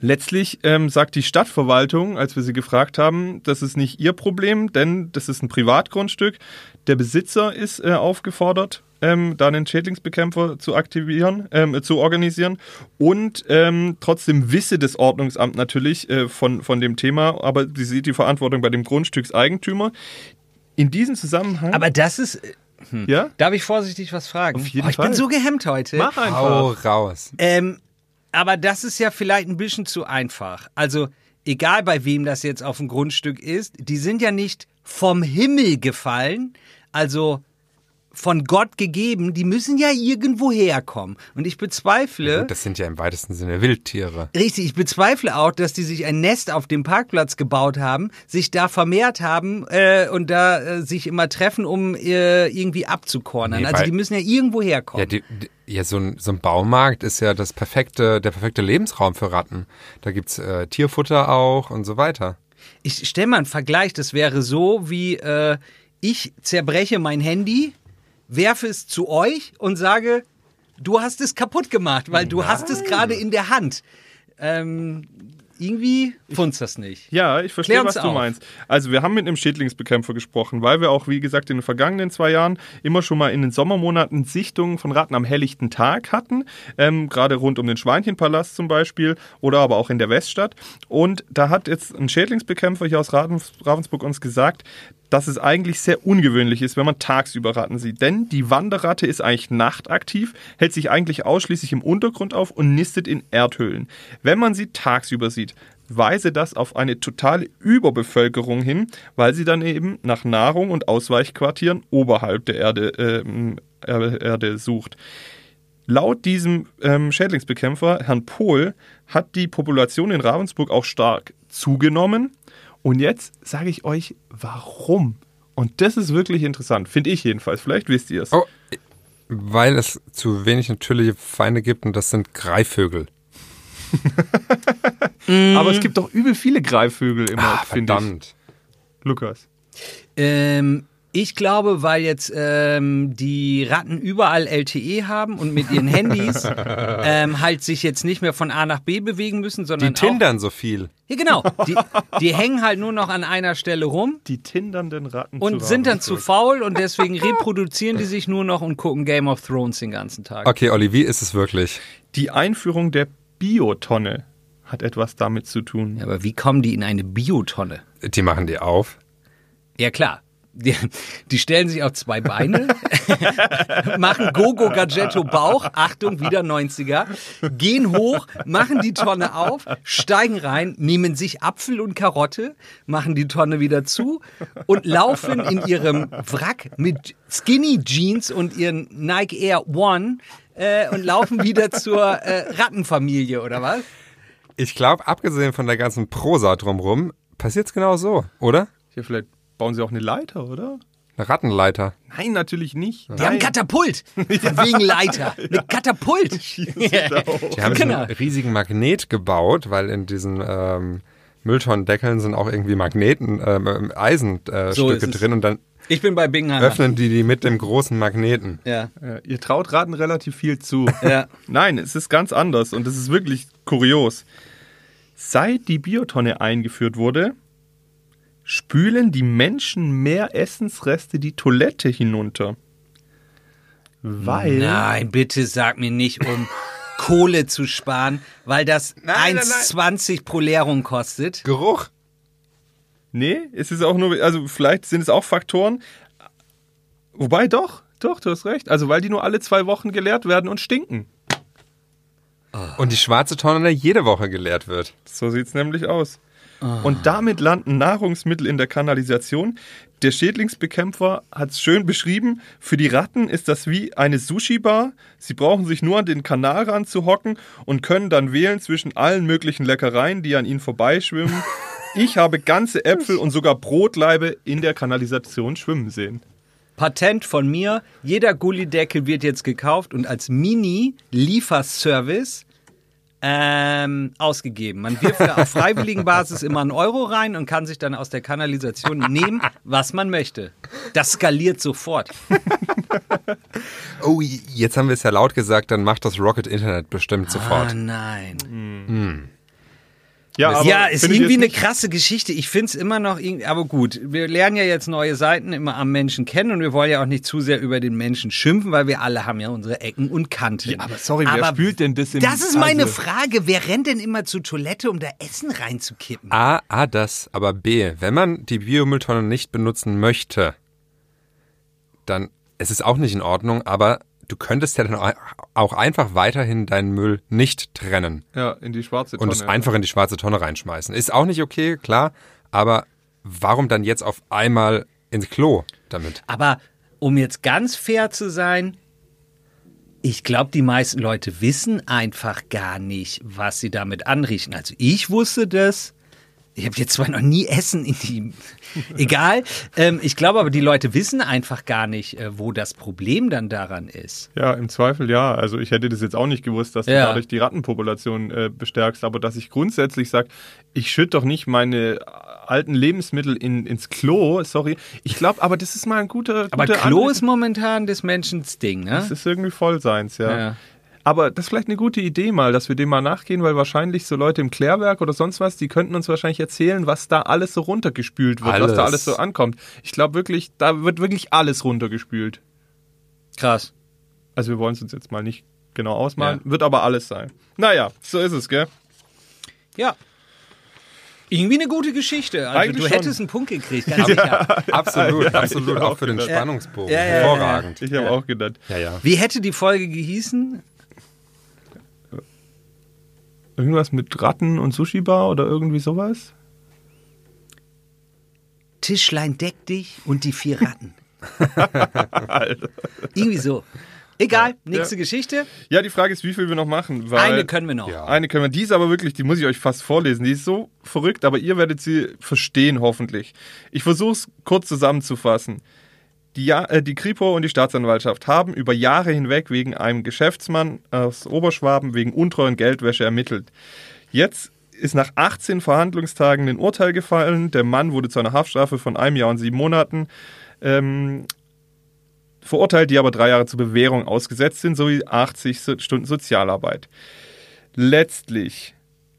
Letztlich ähm, sagt die Stadtverwaltung, als wir sie gefragt haben, das ist nicht ihr Problem, denn das ist ein Privatgrundstück. Der Besitzer ist äh, aufgefordert, ähm, da einen Schädlingsbekämpfer zu aktivieren, ähm, zu organisieren. Und ähm, trotzdem wisse das Ordnungsamt natürlich äh, von, von dem Thema, aber sie sieht die Verantwortung bei dem Grundstückseigentümer. In diesem Zusammenhang. Aber das ist. äh, ja? Darf ich vorsichtig was fragen? Auf jeden oh, ich Fall. bin so gehemmt heute. Mach einfach. Hau raus. Ähm, aber das ist ja vielleicht ein bisschen zu einfach. Also, egal bei wem das jetzt auf dem Grundstück ist, die sind ja nicht vom Himmel gefallen, also von Gott gegeben, die müssen ja irgendwo herkommen. Und ich bezweifle, Gut, das sind ja im weitesten Sinne Wildtiere. Richtig, ich bezweifle auch, dass die sich ein Nest auf dem Parkplatz gebaut haben, sich da vermehrt haben äh, und da äh, sich immer treffen, um äh, irgendwie abzukornern. Nee, also die müssen ja irgendwo herkommen. Ja, die, die, ja so, ein, so ein Baumarkt ist ja das perfekte, der perfekte Lebensraum für Ratten. Da gibt's äh, Tierfutter auch und so weiter. Ich stelle mal einen Vergleich, das wäre so wie äh, ich zerbreche mein Handy, werfe es zu euch und sage, du hast es kaputt gemacht, weil du hast es gerade in der Hand. Ähm, irgendwie funzt das nicht. Ja, ich verstehe, was du auf. meinst. Also wir haben mit einem Schädlingsbekämpfer gesprochen, weil wir auch, wie gesagt, in den vergangenen zwei Jahren immer schon mal in den Sommermonaten Sichtungen von Ratten am helllichten Tag hatten, ähm, gerade rund um den Schweinchenpalast zum Beispiel oder aber auch in der Weststadt. Und da hat jetzt ein Schädlingsbekämpfer hier aus Ravens- Ravensburg uns gesagt, dass es eigentlich sehr ungewöhnlich ist, wenn man tagsüber Ratten sieht. Denn die Wanderratte ist eigentlich nachtaktiv, hält sich eigentlich ausschließlich im Untergrund auf und nistet in Erdhöhlen. Wenn man sie tagsüber sieht, weise das auf eine totale Überbevölkerung hin, weil sie dann eben nach Nahrung und Ausweichquartieren oberhalb der Erde, ähm, Er- Erde sucht. Laut diesem ähm, Schädlingsbekämpfer, Herrn Pohl, hat die Population in Ravensburg auch stark zugenommen. Und jetzt sage ich euch, warum. Und das ist wirklich interessant, finde ich jedenfalls. Vielleicht wisst ihr es. Oh, weil es zu wenig natürliche Feinde gibt und das sind Greifvögel. Aber es gibt doch übel viele Greifvögel immer, Ah, finde ich. verdammt. Lukas. Ähm, ich glaube, weil jetzt ähm, die Ratten überall LTE haben und mit ihren Handys ähm, halt sich jetzt nicht mehr von A nach B bewegen müssen, Die sondern auch, tindern so viel. Ja, genau. Die, die hängen halt nur noch an einer Stelle rum Die tindernden Ratten. und sind dann zu faul und deswegen reproduzieren die sich nur noch und gucken Game of Thrones den ganzen Tag. Okay, Olli, wie ist es wirklich? Die Einführung der Biotonne hat etwas damit zu tun. Ja, aber wie kommen die in eine Biotonne? Die machen die auf. Ja, klar. Die, die stellen sich auf zwei Beine, machen Gogo Gadgetto Bauch, Achtung, wieder 90er, gehen hoch, machen die Tonne auf, steigen rein, nehmen sich Apfel und Karotte, machen die Tonne wieder zu und laufen in ihrem Wrack mit Skinny Jeans und ihren Nike Air One äh, und laufen wieder zur äh, Rattenfamilie, oder was? Ich glaube, abgesehen von der ganzen Prosa drumrum, passiert's genau so, oder? Hier vielleicht bauen sie auch eine Leiter, oder? Eine Rattenleiter. Nein, natürlich nicht. Die haben ein Katapult, von wegen Leiter, eine Katapult. Die haben Genau. einen riesigen Magnet gebaut, weil in diesen ähm, Mülltonnendeckeln sind auch irgendwie Magneten, ähm, Eisenstücke äh, So drin und dann Ich bin bei Bingham. öffnen die die mit dem großen Magneten. Ja. Ja, ihr traut Ratten relativ viel zu. Ja. Nein, es ist ganz anders und es ist wirklich kurios. Seit die Biotonne eingeführt wurde, spülen die Menschen mehr Essensreste die Toilette hinunter. Weil Nein, bitte sag mir nicht, um Kohle zu sparen, weil das Nein, nein, 1,20 pro Leerung kostet. Geruch. Nee, es ist auch nur, also vielleicht sind es auch Faktoren. Wobei doch, doch, du hast recht. Also weil die nur alle zwei Wochen geleert werden und stinken. Und die schwarze Tonne jede Woche geleert wird. So sieht's nämlich aus. Und damit landen Nahrungsmittel in der Kanalisation. Der Schädlingsbekämpfer hat es schön beschrieben. Für die Ratten ist das wie eine Sushi-Bar. Sie brauchen sich nur an den Kanalrand zu hocken und können dann wählen zwischen allen möglichen Leckereien, die an ihnen vorbeischwimmen. Ich habe ganze Äpfel und sogar Brotlaibe in der Kanalisation schwimmen sehen. Patent von mir, jeder Gullideckel wird jetzt gekauft und als Mini-Lieferservice ähm, ausgegeben. Man wirft da auf freiwilligen Basis immer einen Euro rein und kann sich dann aus der Kanalisation nehmen, was man möchte. Das skaliert sofort. Oh, jetzt haben wir es ja laut gesagt, dann macht das Rocket Internet bestimmt Ah, sofort. nein. Ja, ja, ist irgendwie eine nicht? krasse Geschichte. Ich finde es immer noch irgendwie, aber gut. Wir lernen ja jetzt neue Seiten immer am Menschen kennen und wir wollen ja auch nicht zu sehr über den Menschen schimpfen, weil wir alle haben ja unsere Ecken und Kanten. Ja, aber sorry, wer spült denn das im- Das ist meine also- Frage. Wer rennt denn immer zur Toilette, um da Essen reinzukippen? A, A, das, aber B, wenn man die Biomülltonne nicht benutzen möchte, dann es ist auch nicht in Ordnung, aber du könntest ja dann au- auch einfach weiterhin deinen Müll nicht trennen Ja, in die schwarze und Tonne. es einfach in die schwarze Tonne reinschmeißen. Ist auch nicht okay, klar, aber warum dann jetzt auf einmal ins Klo damit? Aber um jetzt ganz fair zu sein, ich glaube, die meisten Leute wissen einfach gar nicht, was sie damit anriechen. Also ich wusste das. Ich habe jetzt zwar noch nie Essen in die. Egal. Ähm, ich glaube aber, die Leute wissen einfach gar nicht, äh, wo das Problem dann daran ist. Ja, im Zweifel ja. Also ich hätte das jetzt auch nicht gewusst, dass du Ja. dadurch die Rattenpopulation äh, bestärkst, aber dass ich grundsätzlich sage, ich schütte doch nicht meine alten Lebensmittel in, ins Klo, sorry. Ich glaube, aber das ist mal ein guter. Aber guter Klo Anricht- ist momentan des Menschen Ding, ne? Das ist irgendwie voll seins, ja. Ja. Aber das ist vielleicht eine gute Idee mal, dass wir dem mal nachgehen, weil wahrscheinlich so Leute im Klärwerk oder sonst was, die könnten uns wahrscheinlich erzählen, was da alles so runtergespült wird, was Alles. da alles so ankommt. Ich glaube wirklich, da wird wirklich alles runtergespült. Krass. Also wir wollen es uns jetzt mal nicht genau ausmalen, wird aber alles sein. Naja, so ist es, gell? Ja. Irgendwie eine gute Geschichte. Also Eigentlich du schon. hättest einen Punkt gekriegt. Absolut, Ja, absolut, ich hab auch auch für den gedacht. Spannungsbogen. Ja, ja, ja, ja. Hervorragend. Ich habe auch gedacht. Ja, ja. Wie hätte die Folge gehießen? Irgendwas mit Ratten und Sushi-Bar oder irgendwie sowas? Tischlein deck dich und die vier Ratten. Irgendwie so. Egal, nächste Geschichte. Ja, die Frage ist, wie viel wir noch machen. Weil Eine können wir noch. Ja. Eine können wir. Die ist aber wirklich, die muss ich euch fast vorlesen. Die ist so verrückt, aber ihr werdet sie verstehen, hoffentlich. Ich versuche es kurz zusammenzufassen. Die, äh, die Kripo und die Staatsanwaltschaft haben über Jahre hinweg wegen einem Geschäftsmann aus Oberschwaben wegen untreuen Geldwäsche ermittelt. Jetzt ist nach 18 Verhandlungstagen ein Urteil gefallen. Der Mann wurde zu einer Haftstrafe von einem Jahr und sieben Monaten ähm, verurteilt, die aber drei Jahre zur Bewährung ausgesetzt sind, sowie 80 So- Stunden Sozialarbeit. Letztlich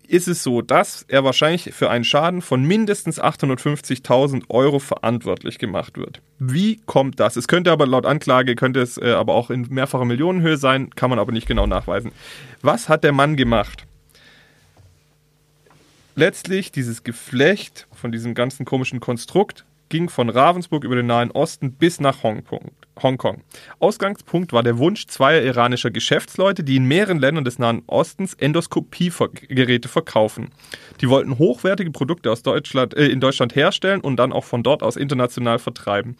ist es so, dass er wahrscheinlich für einen Schaden von mindestens 850.000 Euro verantwortlich gemacht wird. Wie kommt das? Es könnte aber laut Anklage, könnte es äh, aber auch in mehrfacher Millionenhöhe sein, kann man aber nicht genau nachweisen. Was hat der Mann gemacht? Letztlich dieses Geflecht von diesem ganzen komischen Konstrukt ging von Ravensburg über den Nahen Osten bis nach Hongkong. Hongkong. Ausgangspunkt war der Wunsch zweier iranischer Geschäftsleute, die in mehreren Ländern des Nahen Ostens Endoskopiegeräte verkaufen. Die wollten hochwertige Produkte aus Deutschland, äh, in Deutschland herstellen und dann auch von dort aus international vertreiben.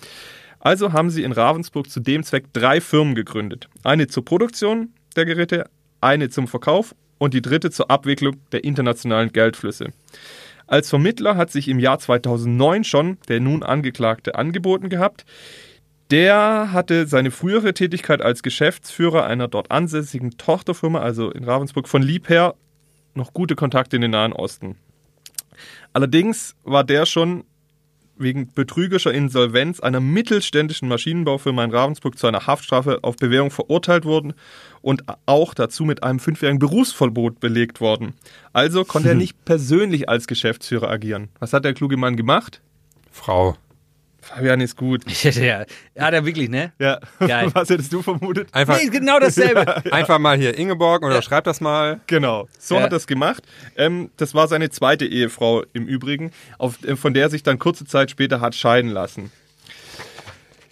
Also haben sie in Ravensburg zu dem Zweck drei Firmen gegründet. Eine zur Produktion der Geräte, eine zum Verkauf und die dritte zur Abwicklung der internationalen Geldflüsse. Als Vermittler hat sich im Jahr 2009 schon der nun Angeklagte angeboten gehabt. Der hatte seine frühere Tätigkeit als Geschäftsführer einer dort ansässigen Tochterfirma, also in Ravensburg, von Liebherr noch gute Kontakte in den Nahen Osten. Allerdings war der schon wegen betrügerischer Insolvenz einer mittelständischen Maschinenbaufirma in Ravensburg zu einer Haftstrafe auf Bewährung verurteilt worden und auch dazu mit einem fünfjährigen Berufsverbot belegt worden. Also konnte er nicht persönlich als Geschäftsführer agieren. Was hat der kluge Mann gemacht? Frau. Fabian ist gut. ja, hat er wirklich, ne? Ja. Geil. Was hättest du vermutet? Einfach, Nee, genau dasselbe. einfach mal hier Ingeborg oder schreib das mal. Genau, so Ja. hat er es gemacht. Ähm, das war seine zweite Ehefrau im Übrigen, auf, äh, von der er sich dann kurze Zeit später hat scheiden lassen.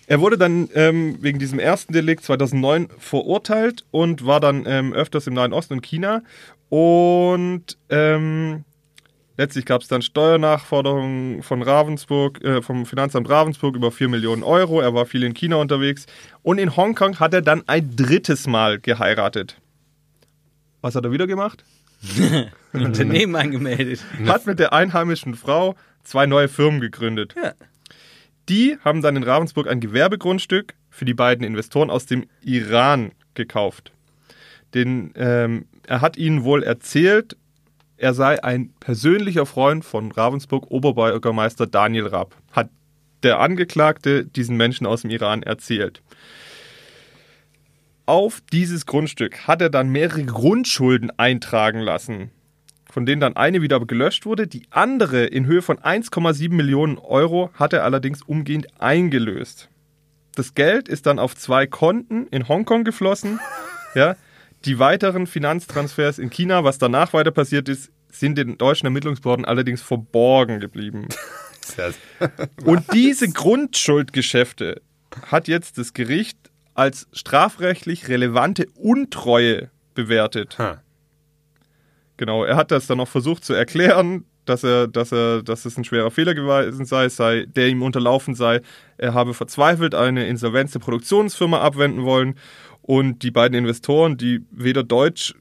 Er wurde dann ähm, wegen diesem ersten Delikt 2009 verurteilt und war dann ähm, öfters im Nahen Osten und China. Und ähm, letztlich gab es dann Steuernachforderungen von Ravensburg, äh, vom Finanzamt Ravensburg über 4 Millionen Euro. Er war viel in China unterwegs. Und in Hongkong hat er dann ein drittes Mal geheiratet. Was hat er wieder gemacht? Ein Unternehmen angemeldet. Hat mit der einheimischen Frau zwei neue Firmen gegründet. Ja. Die haben dann in Ravensburg ein Gewerbegrundstück für die beiden Investoren aus dem Iran gekauft. Den, ähm, er hat ihnen wohl erzählt, er sei ein persönlicher Freund von Ravensburg Oberbürgermeister Daniel Raab. Hat der Angeklagte diesen Menschen aus dem Iran erzählt. Auf dieses Grundstück hat er dann mehrere Grundschulden eintragen lassen, von denen dann eine wieder gelöscht wurde. Die andere in Höhe von 1,7 Millionen Euro hat er allerdings umgehend eingelöst. Das Geld ist dann auf zwei Konten in Hongkong geflossen. Ja, die weiteren Finanztransfers in China, was danach weiter passiert ist, sind den deutschen Ermittlungsbehörden allerdings verborgen geblieben. Und diese Grundschuldgeschäfte hat jetzt das Gericht als strafrechtlich relevante Untreue bewertet. Ha. Genau, er hat das dann noch versucht zu erklären, dass er, dass er, dass es ein schwerer Fehler gewesen sei, sei, der ihm unterlaufen sei. Er habe verzweifelt eine Insolvenz der Produktionsfirma abwenden wollen und die beiden Investoren, die weder Deutsch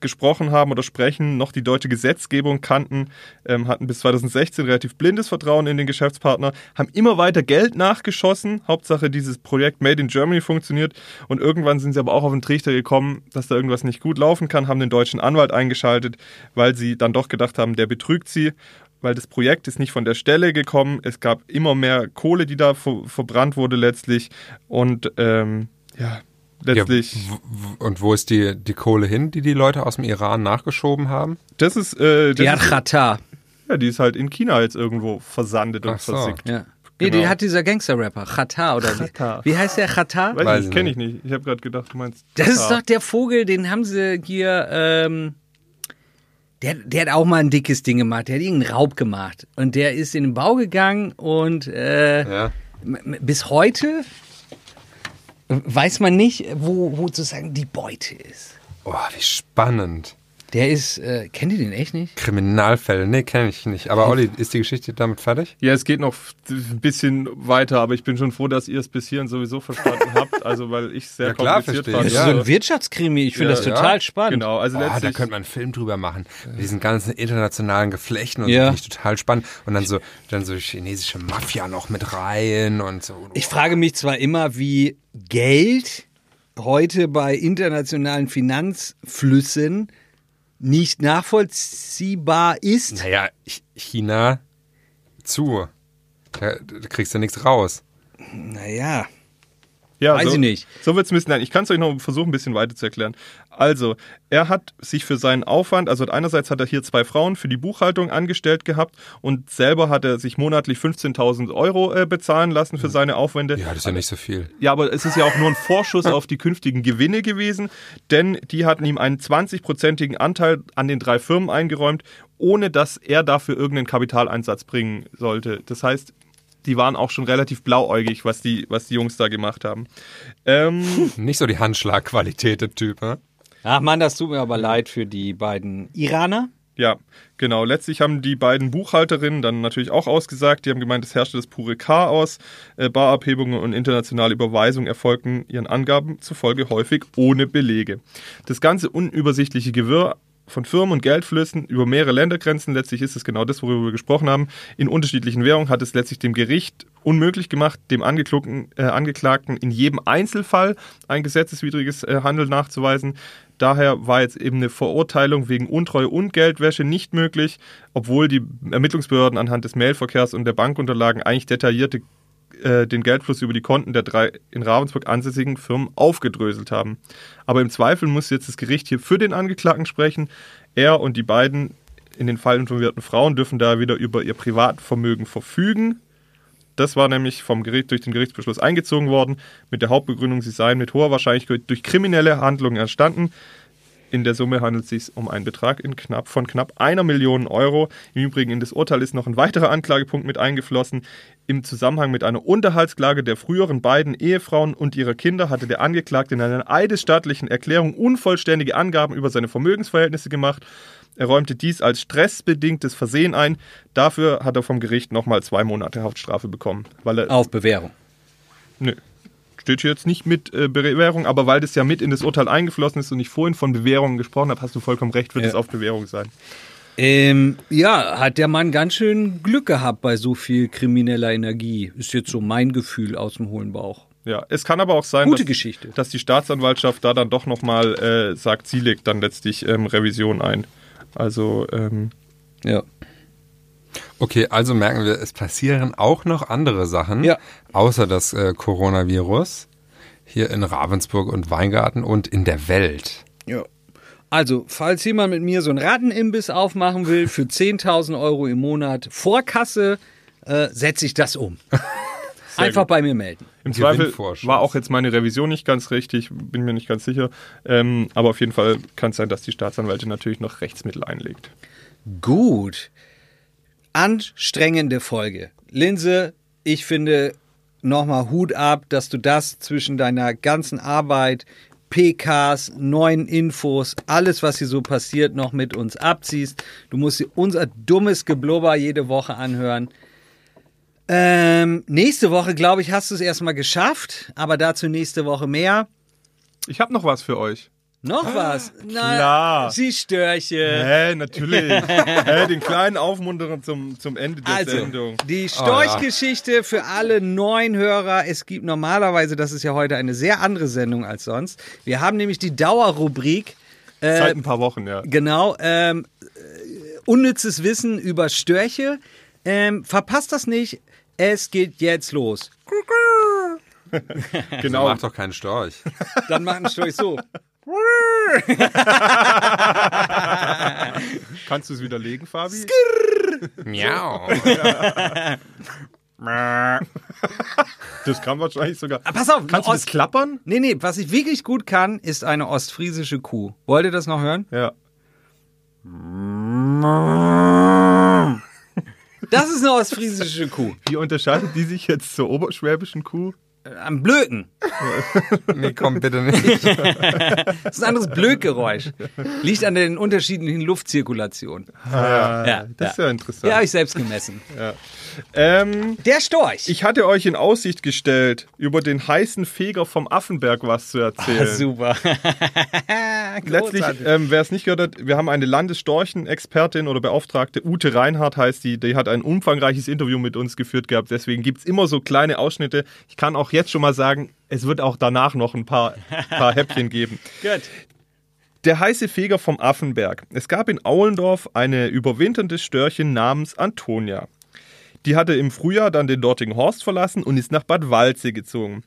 gesprochen haben oder sprechen, noch die deutsche Gesetzgebung kannten, ähm, hatten bis 2016 relativ blindes Vertrauen in den Geschäftspartner, haben immer weiter Geld nachgeschossen. Hauptsache, dieses Projekt Made in Germany funktioniert. Und irgendwann sind sie aber auch auf den Trichter gekommen, dass da irgendwas nicht gut laufen kann, haben den deutschen Anwalt eingeschaltet, weil sie dann doch gedacht haben, der betrügt sie. Weil das Projekt ist nicht von der Stelle gekommen. Es gab immer mehr Kohle, die da ver verbrannt wurde letztlich. Und ähm, ja, letztlich. Ja, und wo ist die, die Kohle hin, die die Leute aus dem Iran nachgeschoben haben? Das ist, äh, das Die hat ist. Ja, die ist halt in China jetzt irgendwo versandet und Ach so. versickt. Ja. Nee, Genau. die hat dieser Gangster-Rapper, Khatar oder Khatar. wie? Wie heißt der Khatar? Weiß, Weiß ich kenne ich nicht. Ich habe gerade gedacht, du meinst. Das ist doch der Vogel, den haben sie hier, ähm, der, der hat auch mal ein dickes Ding gemacht, der hat irgendeinen Raub gemacht. Und der ist in den Bau gegangen und äh, Ja. bis heute weiß man nicht, wo, wo sozusagen die Beute ist. Oh, wie spannend. Der ist, äh, kennt ihr den echt nicht? Kriminalfälle, nee, kenne ich nicht. Aber Olli, ist die Geschichte damit fertig? Ja, es geht noch ein bisschen weiter, aber ich bin schon froh, dass ihr es bis hierhin sowieso verstanden habt. Also, weil ich sehr Ja, klar, kompliziert verstehe fand. ich. Das ist Ja. so ein Wirtschaftskrimi, ich finde Ja, das ja. total spannend. Genau, also Oh, da letztlich. könnte man einen Film drüber machen. Mit diesen ganzen internationalen Geflechten und Ja. so, finde ich total spannend. Und dann so, dann so chinesische Mafia noch mit rein und so. Ich frage mich zwar immer, wie Geld heute bei internationalen Finanzflüssen nicht nachvollziehbar ist. Naja, Ch- China zu. Da kriegst du nichts raus. Naja, Ja, Weiß so, ich nicht. So wird es ein bisschen. Nein, ich kann es euch noch versuchen, ein bisschen weiter zu erklären. Also, er hat sich für seinen Aufwand, also einerseits hat er hier zwei Frauen für die Buchhaltung angestellt gehabt und selber hat er sich monatlich 15.000 Euro äh, bezahlen lassen für seine Aufwände. Ja, das ist ja nicht so viel. Ja, aber es ist ja auch nur ein Vorschuss auf die künftigen Gewinne gewesen, denn die hatten ihm einen 20-prozentigen Anteil an den drei Firmen eingeräumt, ohne dass er dafür irgendeinen Kapitaleinsatz bringen sollte. Das heißt, die waren auch schon relativ blauäugig, was die, was die Jungs da gemacht haben. Ähm, Nicht so die Handschlagqualität, der Typ, ne? Ach Mann, das tut mir aber leid für die beiden Iraner. Ja, genau. Letztlich haben die beiden Buchhalterinnen dann natürlich auch ausgesagt. Die haben gemeint, es herrschte das pure Chaos. Äh, Barabhebungen und internationale Überweisungen erfolgten ihren Angaben zufolge häufig ohne Belege. Das ganze unübersichtliche Gewirr von Firmen und Geldflüssen über mehrere Ländergrenzen, letztlich ist es genau das, worüber wir gesprochen haben, in unterschiedlichen Währungen hat es letztlich dem Gericht unmöglich gemacht, dem Angeklagten, äh, Angeklagten in jedem Einzelfall ein gesetzeswidriges äh, Handeln nachzuweisen. Daher war jetzt eben eine Verurteilung wegen Untreue und Geldwäsche nicht möglich, obwohl die Ermittlungsbehörden anhand des Mailverkehrs und der Bankunterlagen eigentlich detaillierte äh, den Geldfluss über die Konten der drei in Ravensburg ansässigen Firmen aufgedröselt haben. Aber im Zweifel muss jetzt das Gericht hier für den Angeklagten sprechen. Er und die beiden in den Fall informierten Frauen dürfen da wieder über ihr Privatvermögen verfügen. Das war nämlich vom Gericht durch den Gerichtsbeschluss eingezogen worden, mit der Hauptbegründung, sie seien mit hoher Wahrscheinlichkeit durch kriminelle Handlungen entstanden. In der Summe handelt es sich um einen Betrag in knapp, von knapp einer Million Euro. Im Übrigen in das Urteil ist noch ein weiterer Anklagepunkt mit eingeflossen. Im Zusammenhang mit einer Unterhaltsklage der früheren beiden Ehefrauen und ihrer Kinder hatte der Angeklagte in einer eidesstattlichen Erklärung unvollständige Angaben über seine Vermögensverhältnisse gemacht. Er räumte dies als stressbedingtes Versehen ein. Dafür hat er vom Gericht nochmal zwei Monate Haftstrafe bekommen. Weil er, Auf Bewährung. Nö. Steht hier jetzt nicht mit äh, Bewährung, aber weil das ja mit in das Urteil eingeflossen ist und ich vorhin von Bewährung gesprochen habe, hast du vollkommen recht, wird Ja. es auf Bewährung sein. Ähm, ja, hat der Mann ganz schön Glück gehabt bei so viel krimineller Energie. Ist jetzt so mein Gefühl aus dem hohlen Bauch. Ja, es kann aber auch sein, Gute dass, Geschichte. dass die Staatsanwaltschaft da dann doch nochmal äh, sagt, sie legt dann letztlich ähm, Revision ein. Also, ähm, Ja. Okay, also merken wir, es passieren auch noch andere Sachen, Ja. außer das äh, Coronavirus, hier in Ravensburg und Weingarten und in der Welt. Ja. Also, falls jemand mit mir so einen Rattenimbiss aufmachen will für 10.000 Euro im Monat Vorkasse, äh, setze ich das um. Einfach gut. bei mir melden. Im Zweifel war auch jetzt meine Revision nicht ganz richtig, bin mir nicht ganz sicher. Ähm, aber auf jeden Fall kann es sein, dass die Staatsanwältin natürlich noch Rechtsmittel einlegt. Gut. Anstrengende Folge. Linse, ich finde nochmal Hut ab, dass du das zwischen deiner ganzen Arbeit, PKs, neuen Infos, alles, was hier so passiert, noch mit uns abziehst. Du musst dir unser dummes Geblubber jede Woche anhören. Ähm, nächste Woche, glaube ich, hast du es erstmal geschafft, aber dazu nächste Woche mehr. Ich habe noch was für euch. Noch was? Na, klar. Sie Störche. Hä, natürlich. Hä, den kleinen Aufmunterer zum, zum Ende der Also, Sendung. die Storchgeschichte für alle neuen Hörer. Es gibt normalerweise, das ist ja heute eine sehr andere Sendung als sonst. Wir haben nämlich die Dauerrubrik. Äh, Seit ein paar Wochen, ja. Genau, ähm, äh, unnützes Wissen über Störche. Ähm, verpasst das nicht. Es geht jetzt los. Genau. Macht doch keinen Storch. Dann machen Storch so. Kannst du es widerlegen, Fabi? Miau. Das kann wahrscheinlich sogar. Ah, pass auf, Kannst du das Ost- klappern? Nee, nee, was ich wirklich gut kann, ist eine ostfriesische Kuh. Wollt ihr das noch hören? Ja. Das ist eine ostfriesische Kuh. Wie unterscheidet die sich jetzt zur oberschwäbischen Kuh? Am Blöken. Nee, komm bitte nicht. Das ist ein anderes Blökgeräusch. Liegt an den unterschiedlichen Luftzirkulationen. Ah, Ja, das ist ja interessant. Ja, habe ich selbst gemessen. Ähm, Der Storch. ich hatte euch in Aussicht gestellt, über den heißen Feger vom Affenberg was zu erzählen. Ah, super. Letztlich, ähm, wer es nicht gehört hat, wir haben eine Landesstorchenexpertin oder Beauftragte, Ute Reinhardt heißt die, die hat ein umfangreiches Interview mit uns geführt gehabt. Deswegen gibt es immer so kleine Ausschnitte. Ich kann auch jetzt schon mal sagen, es wird auch danach noch ein paar, paar Häppchen geben. Gut. Der heiße Feger vom Affenberg. Es gab in Aulendorf eine überwinternde Störchen namens Antonia. Die hatte im Frühjahr dann den dortigen Horst verlassen und ist nach Bad Waldsee gezogen.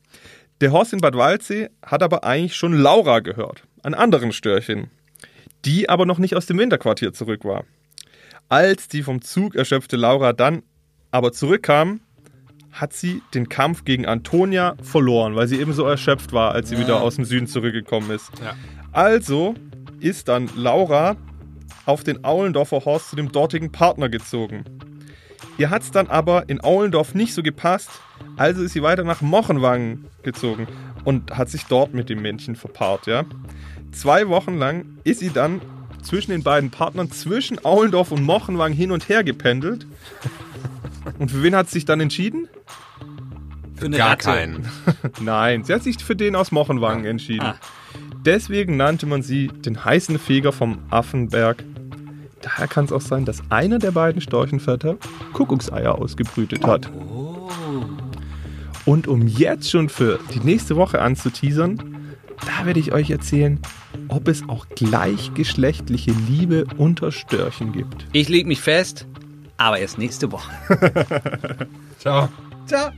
Der Horst in Bad Waldsee hat aber eigentlich schon Laura gehört, an anderen Störchen, die aber noch nicht aus dem Winterquartier zurück war. Als die vom Zug erschöpfte Laura dann aber zurückkam, hat sie den Kampf gegen Antonia verloren, weil sie eben so erschöpft war, als sie wieder aus dem Süden zurückgekommen ist. Ja. Also ist dann Laura auf den Aulendorfer Horst zu dem dortigen Partner gezogen. Ihr hat's dann aber in Aulendorf nicht so gepasst, also ist sie weiter nach Mochenwangen gezogen und hat sich dort mit dem Männchen verpaart, ja. Zwei Wochen lang ist sie dann zwischen den beiden Partnern, zwischen Aulendorf und Mochenwangen hin und her gependelt. Und für wen hat sie sich dann entschieden? Für eine Gar Ratte. keinen. Nein, sie hat sich für den aus Mochenwangen entschieden. Ah. Deswegen nannte man sie den heißen Feger vom Affenberg. Daher kann es auch sein, dass einer der beiden Storchenväter Kuckuckseier ausgebrütet hat. Und um jetzt schon für die nächste Woche anzuteasern, da werde ich euch erzählen, ob es auch gleichgeschlechtliche Liebe unter Störchen gibt. Ich leg mich fest, aber erst nächste Woche. Ciao. Ciao!